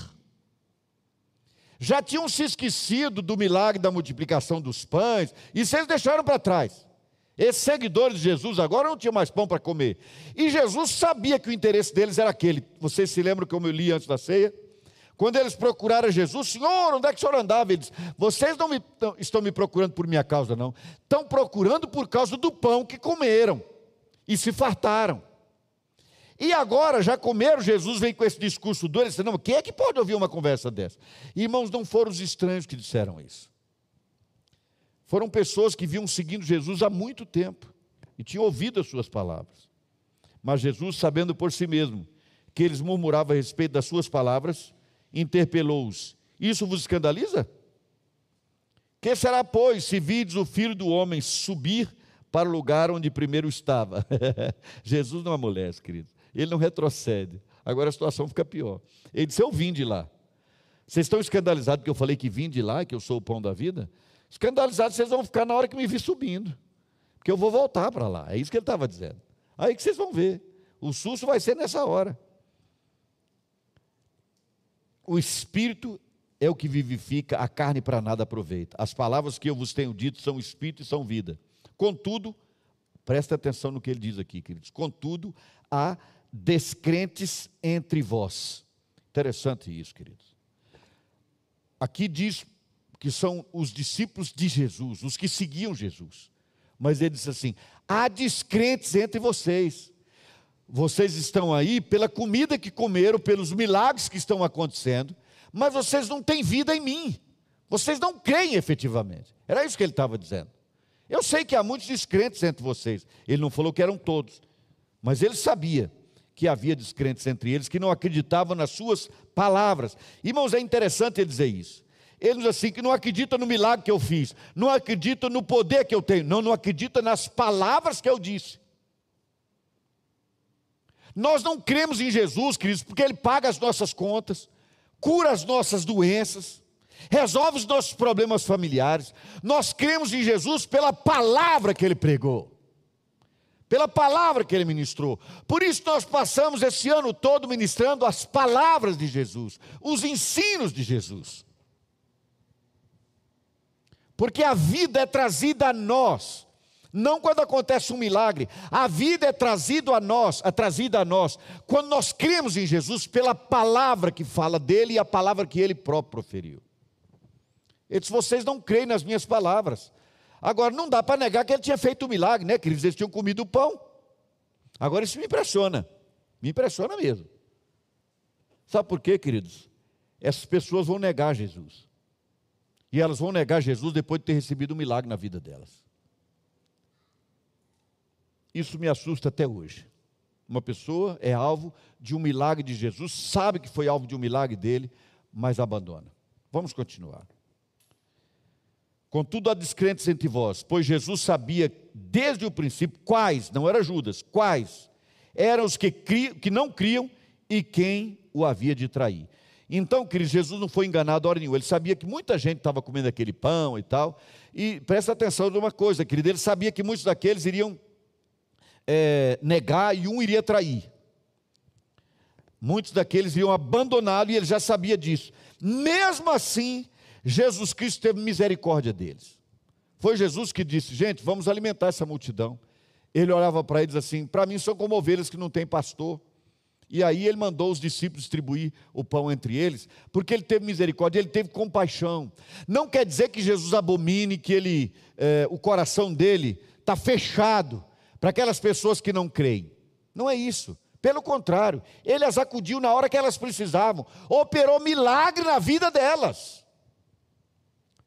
Já tinham se esquecido do milagre da multiplicação dos pães, e vocês deixaram para trás. Esses seguidores de Jesus agora não tinham mais pão para comer. E Jesus sabia que o interesse deles era aquele. Vocês se lembram como eu li antes da ceia? Quando eles procuraram Jesus, Senhor, onde é que o Senhor andava? Eles, vocês não me, estão me procurando por minha causa, não. Estão procurando por causa do pão que comeram e se fartaram. E agora já comeram, Jesus vem com esse discurso duro, ele disse, não, quem é que pode ouvir uma conversa dessa? Irmãos, não foram os estranhos que disseram isso. Foram pessoas que vinham seguindo Jesus há muito tempo e tinham ouvido as suas palavras. Mas Jesus, sabendo por si mesmo que eles murmuravam a respeito das suas palavras, interpelou-os: Isso vos escandaliza? Que será, pois, se vides o filho do homem subir para o lugar onde primeiro estava? Jesus não amolece, querido ele não retrocede. Agora a situação fica pior. Ele disse: Eu vim de lá. Vocês estão escandalizados porque eu falei que vim de lá, que eu sou o pão da vida? Escandalizados vocês vão ficar na hora que me vi subindo, porque eu vou voltar para lá. É isso que ele estava dizendo. Aí que vocês vão ver. O susto vai ser nessa hora. O espírito é o que vivifica, a carne para nada aproveita. As palavras que eu vos tenho dito são espírito e são vida. Contudo, presta atenção no que ele diz aqui, queridos. Contudo, há descrentes entre vós. Interessante isso, queridos. Aqui diz que são os discípulos de Jesus, os que seguiam Jesus. Mas ele diz assim: há descrentes entre vocês. Vocês estão aí pela comida que comeram, pelos milagres que estão acontecendo, mas vocês não têm vida em mim. Vocês não creem efetivamente. Era isso que ele estava dizendo. Eu sei que há muitos descrentes entre vocês. Ele não falou que eram todos, mas ele sabia que havia descrentes entre eles que não acreditavam nas suas palavras. Irmãos, é interessante ele dizer isso. Ele diz assim: que não acredita no milagre que eu fiz, não acredita no poder que eu tenho, não, não acredita nas palavras que eu disse. Nós não cremos em Jesus, queridos, porque Ele paga as nossas contas, cura as nossas doenças, resolve os nossos problemas familiares. Nós cremos em Jesus pela palavra que Ele pregou pela palavra que ele ministrou. Por isso nós passamos esse ano todo ministrando as palavras de Jesus, os ensinos de Jesus. Porque a vida é trazida a nós, Não quando acontece um milagre. A vida é trazida a nós, é trazida a nós quando nós cremos em Jesus pela palavra que fala dele e a palavra que ele próprio proferiu. Ele disse: "Vocês não creem nas minhas palavras". Agora não dá para negar que ele tinha feito um milagre, né? Que eles tinham comido o pão. Agora isso me impressiona. Me impressiona mesmo. Sabe por quê, queridos? Essas pessoas vão negar Jesus. E elas vão negar Jesus depois de ter recebido um milagre na vida delas. Isso me assusta até hoje. Uma pessoa é alvo de um milagre de Jesus, sabe que foi alvo de um milagre dele, mas abandona. Vamos continuar. Contudo, há descrentes entre vós, pois Jesus sabia desde o princípio quais, não era Judas, quais eram os que, criam, que não criam e quem o havia de trair. Então, queridos, Jesus não foi enganado a hora nenhuma. Ele sabia que muita gente estava comendo aquele pão e tal. E presta atenção numa coisa, querido. Ele sabia que muitos daqueles iriam é, negar e um iria trair. Muitos daqueles iriam abandoná-lo e ele já sabia disso. Mesmo assim, Jesus Cristo teve misericórdia deles. Foi Jesus que disse: gente, vamos alimentar essa multidão. Ele olhava para eles assim: para mim são como ovelhas que não têm pastor. E aí ele mandou os discípulos distribuir o pão entre eles, porque ele teve misericórdia, ele teve compaixão. Não quer dizer que Jesus abomine, que ele, é, o coração dele está fechado para aquelas pessoas que não creem. Não é isso. Pelo contrário, ele as acudiu na hora que elas precisavam, operou milagre na vida delas.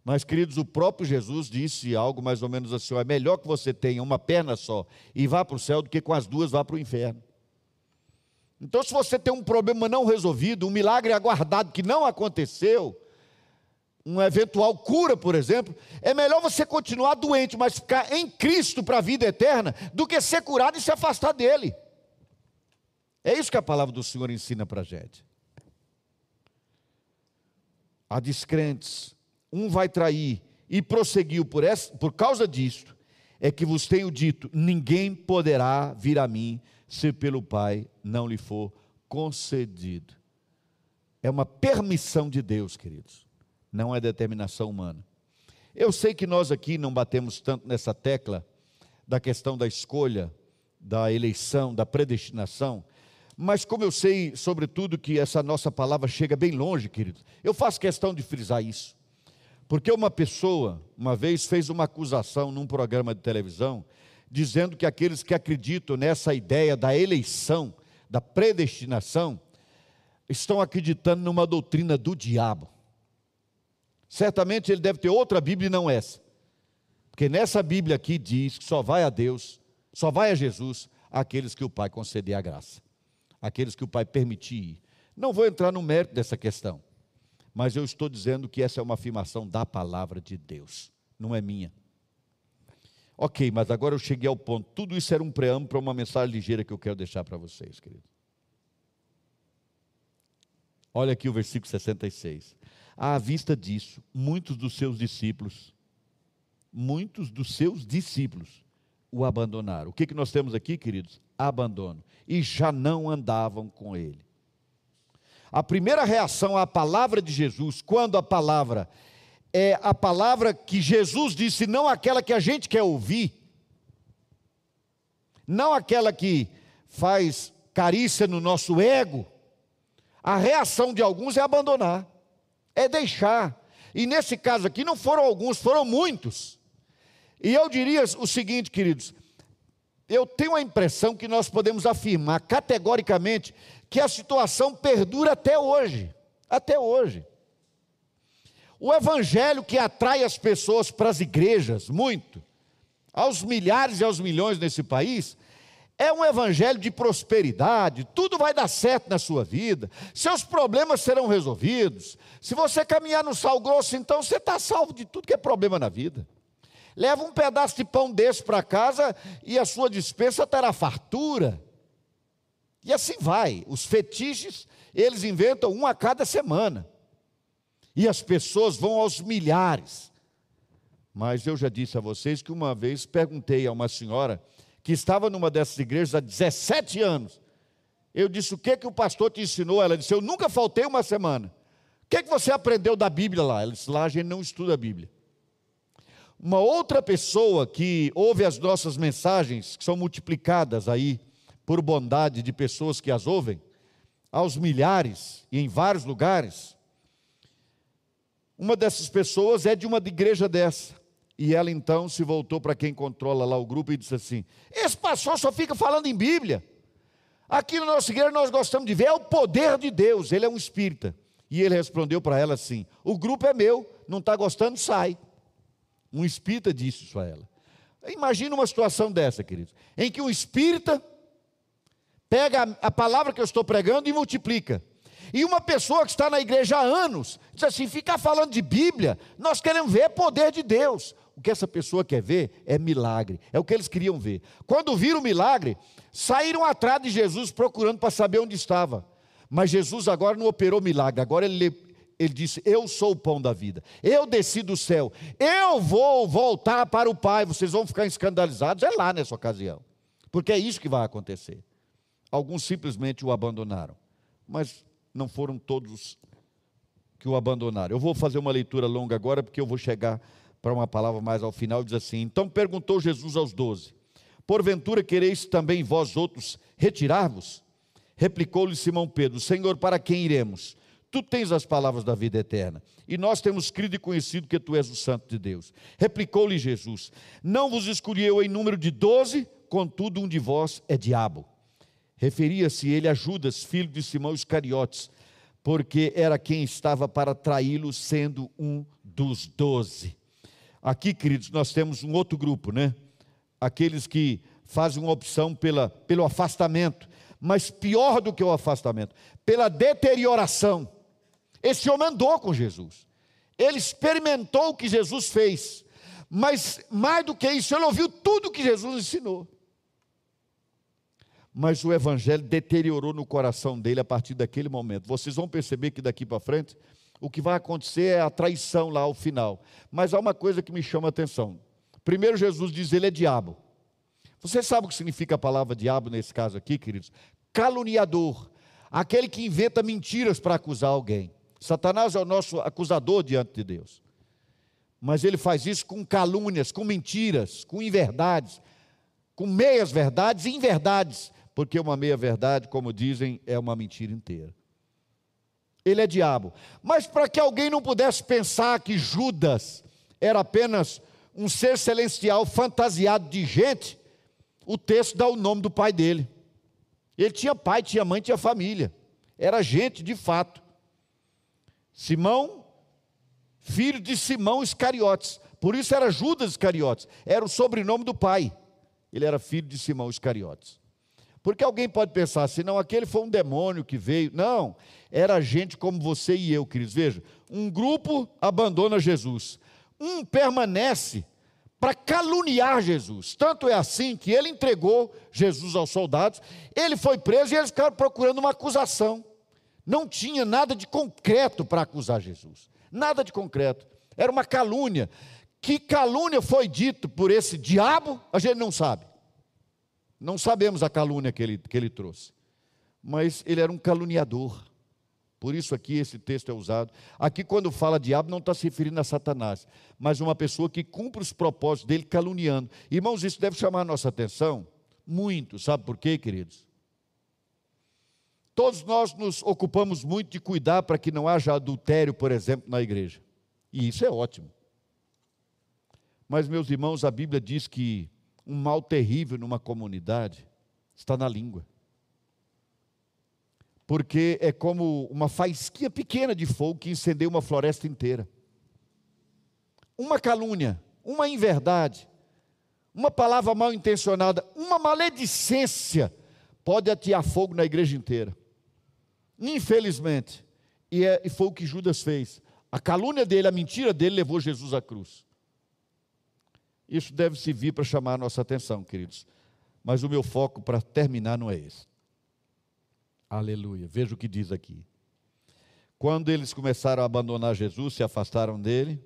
Mas, queridos, o próprio Jesus disse algo mais ou menos assim: é melhor que você tenha uma perna só e vá para o céu do que com as duas vá para o inferno. Então, se você tem um problema não resolvido, um milagre aguardado que não aconteceu, uma eventual cura, por exemplo, é melhor você continuar doente, mas ficar em Cristo para a vida eterna, do que ser curado e se afastar dele. É isso que a palavra do Senhor ensina para a gente. Há descrentes, um vai trair e prosseguiu por, essa, por causa disto, é que vos tenho dito: ninguém poderá vir a mim se pelo Pai não lhe for concedido. É uma permissão de Deus, queridos não é determinação humana. Eu sei que nós aqui não batemos tanto nessa tecla da questão da escolha, da eleição, da predestinação, mas como eu sei, sobretudo, que essa nossa palavra chega bem longe, queridos, eu faço questão de frisar isso. Porque uma pessoa, uma vez, fez uma acusação num programa de televisão, dizendo que aqueles que acreditam nessa ideia da eleição, da predestinação, estão acreditando numa doutrina do diabo. Certamente ele deve ter outra Bíblia e não essa. Porque nessa Bíblia aqui diz que só vai a Deus, só vai a Jesus aqueles que o Pai conceder a graça, aqueles que o Pai permitir ir. Não vou entrar no mérito dessa questão, mas eu estou dizendo que essa é uma afirmação da palavra de Deus, não é minha. Ok, mas agora eu cheguei ao ponto. Tudo isso era um preâmbulo para uma mensagem ligeira que eu quero deixar para vocês, queridos. Olha aqui o versículo 66. À vista disso, muitos dos seus discípulos, muitos dos seus discípulos o abandonaram. O que, que nós temos aqui, queridos? Abandono. E já não andavam com ele. A primeira reação à palavra de Jesus, quando a palavra é a palavra que Jesus disse, não aquela que a gente quer ouvir, não aquela que faz carícia no nosso ego, a reação de alguns é abandonar é deixar. E nesse caso aqui não foram alguns, foram muitos. E eu diria o seguinte, queridos: eu tenho a impressão que nós podemos afirmar categoricamente que a situação perdura até hoje. Até hoje. O evangelho que atrai as pessoas para as igrejas, muito, aos milhares e aos milhões nesse país, é um evangelho de prosperidade, tudo vai dar certo na sua vida, seus problemas serão resolvidos. Se você caminhar no sal grosso, então você está salvo de tudo que é problema na vida. Leva um pedaço de pão desse para casa e a sua dispensa terá fartura. E assim vai. Os fetiches, eles inventam um a cada semana. E as pessoas vão aos milhares. Mas eu já disse a vocês que uma vez perguntei a uma senhora que estava numa dessas igrejas há 17 anos. Eu disse: O que, que o pastor te ensinou? Ela disse: Eu nunca faltei uma semana. O que, que você aprendeu da Bíblia lá? Ela disse: Lá a gente não estuda a Bíblia. Uma outra pessoa que ouve as nossas mensagens, que são multiplicadas aí por bondade de pessoas que as ouvem, aos milhares e em vários lugares. Uma dessas pessoas é de uma igreja dessa. E ela então se voltou para quem controla lá o grupo e disse assim: Esse pastor só fica falando em Bíblia. Aqui na nossa igreja nós gostamos de ver é o poder de Deus. Ele é um espírita. E ele respondeu para ela assim: O grupo é meu, não está gostando, sai. Um espírita disse isso a ela. Imagina uma situação dessa, queridos, em que um espírita pega a, palavra que eu estou pregando e multiplica. E uma pessoa que está na igreja há anos, diz assim: ficar falando de Bíblia, nós queremos ver poder de Deus. O que essa pessoa quer ver é milagre, é o que eles queriam ver. Quando viram o milagre, saíram atrás de Jesus procurando para saber onde estava. Mas Jesus agora não operou milagre, agora ele, ele disse: Eu sou o pão da vida, eu desci do céu, eu vou voltar para o Pai, vocês vão ficar escandalizados, é lá nessa ocasião, porque é isso que vai acontecer. Alguns simplesmente o abandonaram, mas não foram todos que o abandonaram. Eu vou fazer uma leitura longa agora, porque eu vou chegar para uma palavra mais ao final. Diz assim: Então perguntou Jesus aos doze: Porventura quereis também vós outros retirar-vos? Replicou-lhe Simão Pedro: Senhor, para quem iremos? Tu tens as palavras da vida eterna, e nós temos crido e conhecido que tu és o Santo de Deus. Replicou-lhe Jesus: Não vos escolhi eu em número de doze, contudo um de vós é diabo. Referia-se ele a Judas, filho de Simão Iscariotes, porque era quem estava para traí-lo, sendo um dos doze. Aqui, queridos, nós temos um outro grupo, né? Aqueles que fazem uma opção pela, pelo afastamento, mas pior do que o afastamento, pela deterioração. Esse homem andou com Jesus, ele experimentou o que Jesus fez, mas mais do que isso, ele ouviu tudo que Jesus ensinou mas o evangelho deteriorou no coração dele a partir daquele momento. Vocês vão perceber que daqui para frente, o que vai acontecer é a traição lá ao final. Mas há uma coisa que me chama a atenção. Primeiro, Jesus diz: Ele é diabo. Você sabe o que significa a palavra diabo nesse caso aqui, queridos? Caluniador, aquele que inventa mentiras para acusar alguém. Satanás é o nosso acusador diante de Deus. Mas ele faz isso com calúnias, com mentiras, com inverdades, com meias verdades e inverdades porque uma meia-verdade, como dizem, é uma mentira inteira. Ele é diabo. Mas para que alguém não pudesse pensar que Judas era apenas um ser celestial fantasiado de gente, o texto dá o nome do pai dele. Ele tinha pai, tinha mãe, tinha família. Era gente de fato. Simão, filho de Simão Iscariotes. Por isso era Judas Iscariotes. Era o sobrenome do pai. Ele era filho de Simão Iscariotes. Porque alguém pode pensar assim, não, aquele foi um demônio que veio. Não, era gente como você e eu, queridos. Veja, um grupo abandona Jesus, um permanece para caluniar Jesus. Tanto é assim que ele entregou Jesus aos soldados, ele foi preso e eles ficaram procurando uma acusação. Não tinha nada de concreto para acusar Jesus. Nada de concreto. Era uma calúnia. Que calúnia foi dito por esse diabo, a gente não sabe. Não sabemos a calúnia que ele, que ele trouxe, mas ele era um caluniador. Por isso aqui esse texto é usado. Aqui, quando fala diabo, não está se referindo a Satanás, mas uma pessoa que cumpre os propósitos dele caluniando. Irmãos, isso deve chamar a nossa atenção muito. Sabe por quê, queridos? Todos nós nos ocupamos muito de cuidar para que não haja adultério, por exemplo, na igreja. E isso é ótimo. Mas, meus irmãos, a Bíblia diz que um mal terrível numa comunidade está na língua. Porque é como uma faísquinha pequena de fogo que incendeia uma floresta inteira. Uma calúnia, uma inverdade, uma palavra mal intencionada, uma maledicência pode atear fogo na igreja inteira. Infelizmente. E, é, e foi o que Judas fez. A calúnia dele, a mentira dele levou Jesus à cruz. Isso deve servir para chamar a nossa atenção, queridos. Mas o meu foco para terminar não é esse. Aleluia. Veja o que diz aqui. Quando eles começaram a abandonar Jesus, se afastaram dele,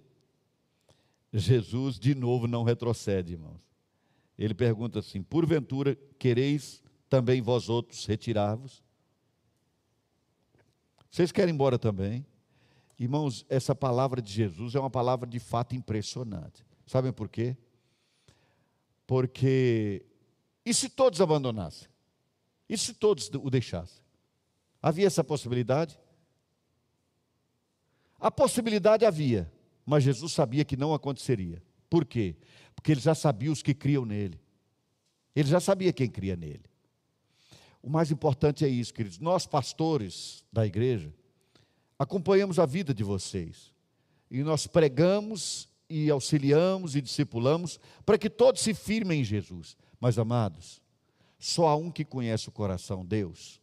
Jesus de novo não retrocede, irmãos. Ele pergunta assim: Porventura quereis também vós outros retirar-vos? Vocês querem ir embora também? Irmãos, essa palavra de Jesus é uma palavra de fato impressionante. Sabem por quê? Porque e se todos abandonassem? E se todos o deixassem? Havia essa possibilidade? A possibilidade havia, mas Jesus sabia que não aconteceria. Por quê? Porque ele já sabia os que criam nele. Ele já sabia quem cria nele. O mais importante é isso, queridos. Nós, pastores da igreja, acompanhamos a vida de vocês. E nós pregamos e auxiliamos e discipulamos para que todos se firmem em Jesus. Mas, amados, só há um que conhece o coração, Deus.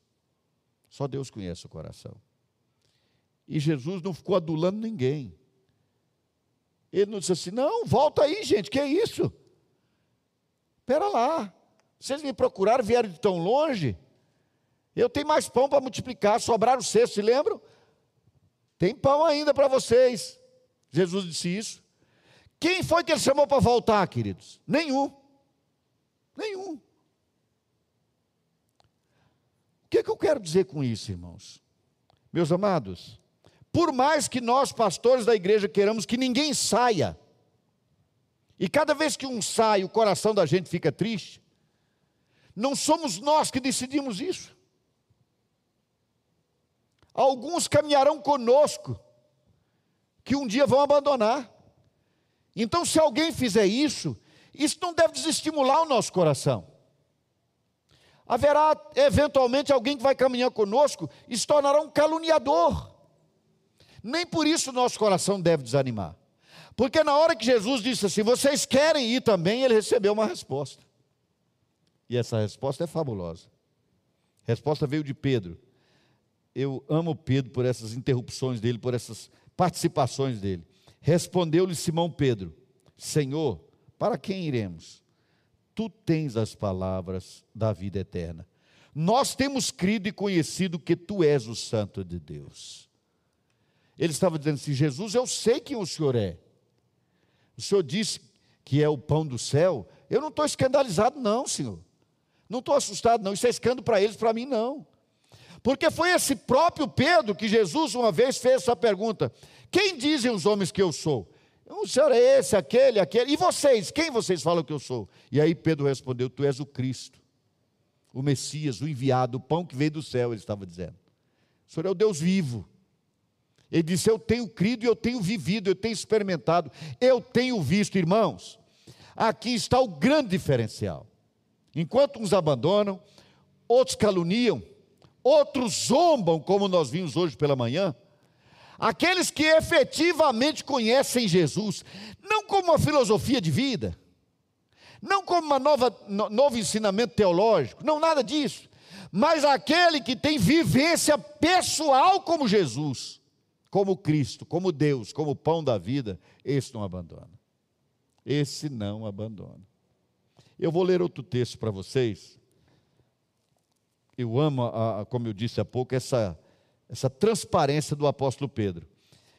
Só Deus conhece o coração. E Jesus não ficou adulando ninguém. Ele não disse assim: não, volta aí, gente, que é isso? Espera lá. Vocês me procuraram, vieram de tão longe. Eu tenho mais pão para multiplicar, sobraram cestos, se lembram? Tem pão ainda para vocês. Jesus disse isso. Quem foi que ele chamou para voltar, queridos? Nenhum. Nenhum. O que, é que eu quero dizer com isso, irmãos? Meus amados, por mais que nós, pastores da igreja, queiramos que ninguém saia, e cada vez que um sai, o coração da gente fica triste, não somos nós que decidimos isso. Alguns caminharão conosco, que um dia vão abandonar. Então, se alguém fizer isso, isso não deve desestimular o nosso coração. Haverá eventualmente alguém que vai caminhar conosco e se tornará um caluniador. Nem por isso nosso coração deve desanimar. Porque na hora que Jesus disse assim: Vocês querem ir também, ele recebeu uma resposta. E essa resposta é fabulosa. A resposta veio de Pedro. Eu amo Pedro por essas interrupções dele, por essas participações dele. Respondeu-lhe Simão Pedro: Senhor, para quem iremos? Tu tens as palavras da vida eterna. Nós temos crido e conhecido que tu és o Santo de Deus. Ele estava dizendo assim: Jesus, eu sei quem o Senhor é. O Senhor disse que é o pão do céu. Eu não estou escandalizado, não, Senhor. Não estou assustado, não. Isso é escândalo para eles, para mim, não. Porque foi esse próprio Pedro que Jesus uma vez fez essa pergunta: Quem dizem os homens que eu sou? O senhor é esse, aquele, aquele. E vocês? Quem vocês falam que eu sou? E aí Pedro respondeu: Tu és o Cristo, o Messias, o enviado, o pão que veio do céu, ele estava dizendo. O senhor é o Deus vivo. Ele disse: Eu tenho crido e eu tenho vivido, eu tenho experimentado, eu tenho visto, irmãos. Aqui está o grande diferencial. Enquanto uns abandonam, outros caluniam, outros zombam, como nós vimos hoje pela manhã, aqueles que efetivamente conhecem Jesus, não como uma filosofia de vida, não como nova, no, novo ensinamento teológico, não nada disso, mas aquele que tem vivência pessoal como Jesus como Cristo, como Deus, como pão da vida, esse não abandona. Esse não abandona. Eu vou ler outro texto para vocês. Eu amo, a, como eu disse há pouco, essa, essa transparência do apóstolo Pedro.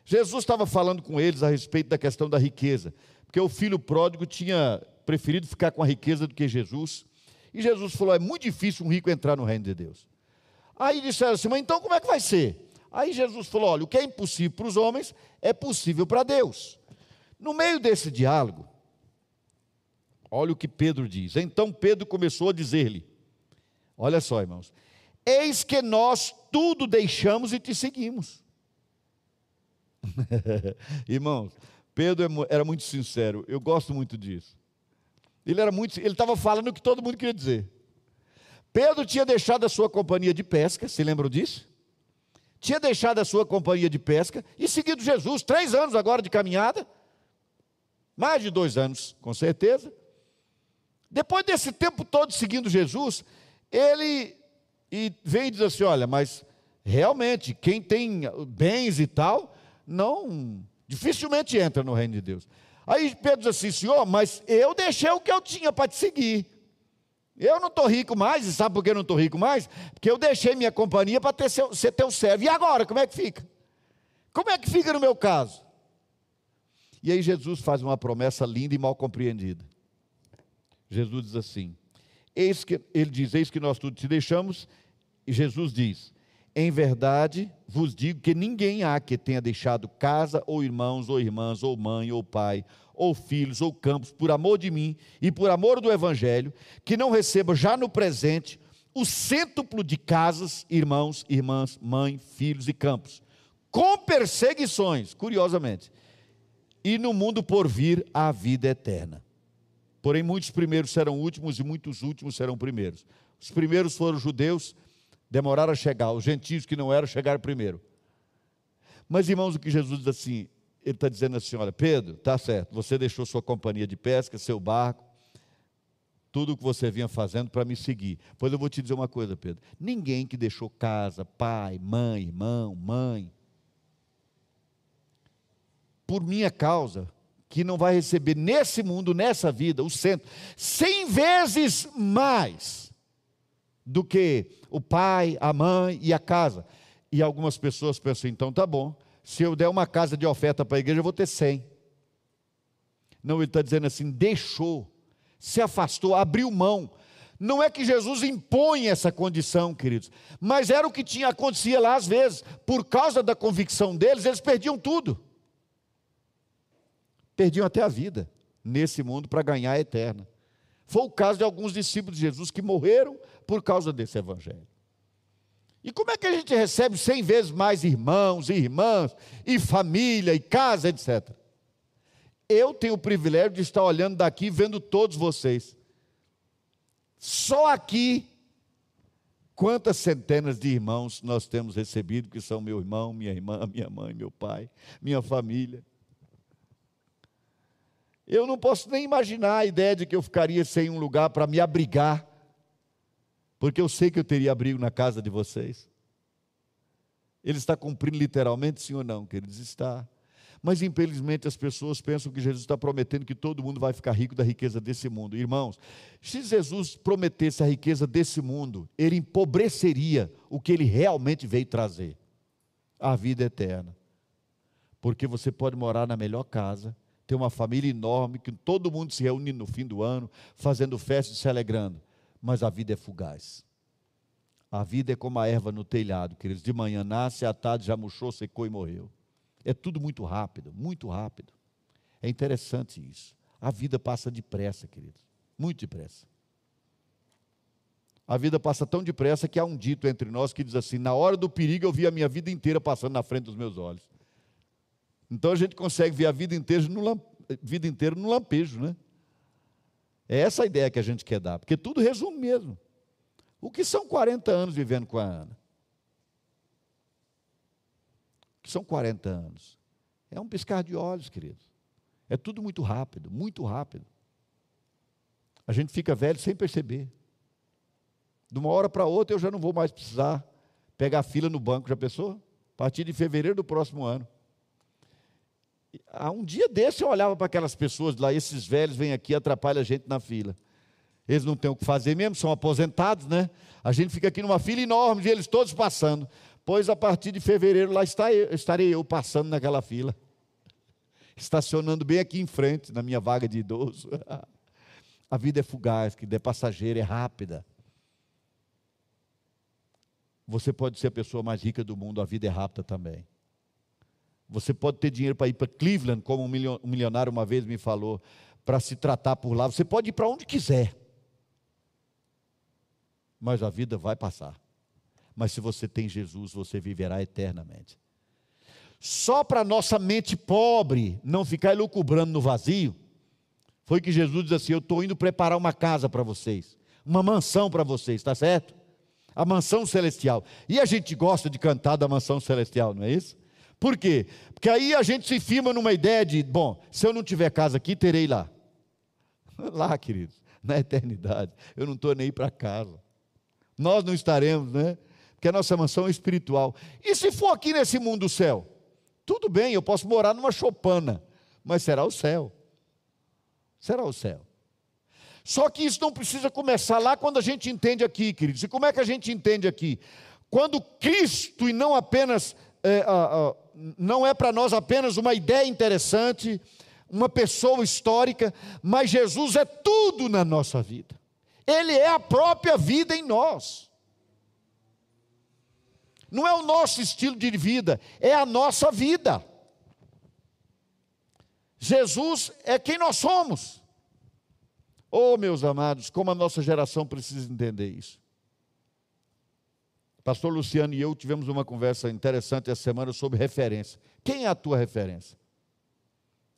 Jesus estava falando com eles a respeito da questão da riqueza, porque o filho pródigo tinha preferido ficar com a riqueza do que Jesus. E Jesus falou: é muito difícil um rico entrar no reino de Deus. Aí disseram assim: mas então como é que vai ser? Aí Jesus falou: olha, o que é impossível para os homens é possível para Deus. No meio desse diálogo, olha o que Pedro diz. Então Pedro começou a dizer-lhe: olha só, irmãos, eis que nós tudo deixamos e te seguimos. irmãos, Pedro é era muito sincero, eu gosto muito disso. Ele era muito, ele estava falando o que todo mundo queria dizer. Pedro tinha deixado a sua companhia de pesca, se lembram disso? tinha deixado a sua companhia de pesca e seguido Jesus, três anos agora de caminhada, mais de dois anos, com certeza. Depois desse tempo todo seguindo Jesus, ele e vem e diz assim: olha, mas realmente, quem tem bens e tal, não, dificilmente entra no reino de Deus. Aí Pedro diz assim: Senhor, mas eu deixei o que eu tinha para te seguir. Eu não estou rico mais, e sabe por que eu não estou rico mais? Porque eu deixei minha companhia para ter ser teu servo. E agora, como é que fica? Como é que fica no meu caso? E aí Jesus faz uma promessa linda e mal compreendida. Jesus diz assim: eis que, ele diz, eis que nós tudo te deixamos, e Jesus diz: em verdade vos digo que ninguém há que tenha deixado casa, ou irmãos, ou irmãs, ou mãe, ou pai, ou filhos, ou campos, por amor de mim e por amor do Evangelho, que não receba já no presente o cêntuplo de casas, irmãos, irmãs, mãe, filhos e campos, com perseguições, curiosamente, e no mundo por vir a vida eterna. Porém, muitos primeiros serão últimos e muitos últimos serão primeiros. Os primeiros foram os judeus, demoraram a chegar, os gentios que não eram chegaram primeiro. Mas, irmãos, o que Jesus diz assim, ele está dizendo assim: olha, Pedro, tá certo, você deixou sua companhia de pesca, seu barco, tudo o que você vinha fazendo para me seguir. Pois eu vou te dizer uma coisa, Pedro: ninguém que deixou casa, pai, mãe, irmão, mãe, por minha causa, que não vai receber nesse mundo, nessa vida, o centro, cem vezes mais do que o pai, a mãe e a casa. E algumas pessoas pensam, então tá bom, se eu der uma casa de oferta para a igreja, eu vou ter cem. Não, ele está dizendo assim: deixou, se afastou, abriu mão. Não é que Jesus impõe essa condição, queridos, mas era o que tinha acontecia lá às vezes, por causa da convicção deles, eles perdiam tudo. Perdiam até a vida nesse mundo para ganhar a eterna. Foi o caso de alguns discípulos de Jesus que morreram por causa desse evangelho. E como é que a gente recebe cem vezes mais irmãos e irmãs, e família, e casa, etc. Eu tenho o privilégio de estar olhando daqui, vendo todos vocês. Só aqui, quantas centenas de irmãos nós temos recebido, que são meu irmão, minha irmã, minha mãe, meu pai, minha família. Eu não posso nem imaginar a ideia de que eu ficaria sem um lugar para me abrigar porque eu sei que eu teria abrigo na casa de vocês. Ele está cumprindo literalmente, sim ou não, queridos? Está. Mas infelizmente as pessoas pensam que Jesus está prometendo que todo mundo vai ficar rico da riqueza desse mundo. Irmãos, se Jesus prometesse a riqueza desse mundo, ele empobreceria o que ele realmente veio trazer a vida eterna. Porque você pode morar na melhor casa, ter uma família enorme, que todo mundo se reúne no fim do ano, fazendo festa e se alegrando mas a vida é fugaz. A vida é como a erva no telhado, queridos. De manhã nasce, à tarde já murchou, secou e morreu. É tudo muito rápido, muito rápido. É interessante isso. A vida passa depressa, queridos. Muito depressa. A vida passa tão depressa que há um dito entre nós que diz assim: na hora do perigo eu vi a minha vida inteira passando na frente dos meus olhos. Então a gente consegue ver a vida inteira no, vida inteira no lampejo, né? É essa a ideia que a gente quer dar, porque tudo resume mesmo. O que são 40 anos vivendo com a Ana? O que são 40 anos? É um piscar de olhos, queridos. É tudo muito rápido, muito rápido. A gente fica velho sem perceber. De uma hora para outra eu já não vou mais precisar pegar fila no banco, já pensou? A partir de fevereiro do próximo ano. Há um dia desse eu olhava para aquelas pessoas lá, esses velhos vêm aqui e atrapalham a gente na fila. Eles não têm o que fazer mesmo, são aposentados, né? A gente fica aqui numa fila enorme e eles todos passando. Pois a partir de fevereiro lá estarei eu passando naquela fila. Estacionando bem aqui em frente, na minha vaga de idoso. A vida é fugaz, que é passageira, é rápida. Você pode ser a pessoa mais rica do mundo, a vida é rápida também. Você pode ter dinheiro para ir para Cleveland, como um milionário uma vez me falou, para se tratar por lá. Você pode ir para onde quiser. Mas a vida vai passar. Mas se você tem Jesus, você viverá eternamente. Só para nossa mente pobre não ficar elucubrando no vazio, foi que Jesus disse assim: Eu estou indo preparar uma casa para vocês, uma mansão para vocês, está certo? A mansão celestial. E a gente gosta de cantar da mansão celestial, não é isso? Por quê? Porque aí a gente se firma numa ideia de, bom, se eu não tiver casa aqui, terei lá. Lá, queridos, na eternidade. Eu não estou nem para casa. Nós não estaremos, né? Porque a nossa mansão é espiritual. E se for aqui nesse mundo do céu? Tudo bem, eu posso morar numa chopana, mas será o céu. Será o céu. Só que isso não precisa começar lá quando a gente entende aqui, queridos. E como é que a gente entende aqui? Quando Cristo, e não apenas é, não é para nós apenas uma ideia interessante, uma pessoa histórica, mas Jesus é tudo na nossa vida. Ele é a própria vida em nós. Não é o nosso estilo de vida, é a nossa vida. Jesus é quem nós somos. Oh, meus amados, como a nossa geração precisa entender isso. Pastor Luciano e eu tivemos uma conversa interessante essa semana sobre referência. Quem é a tua referência?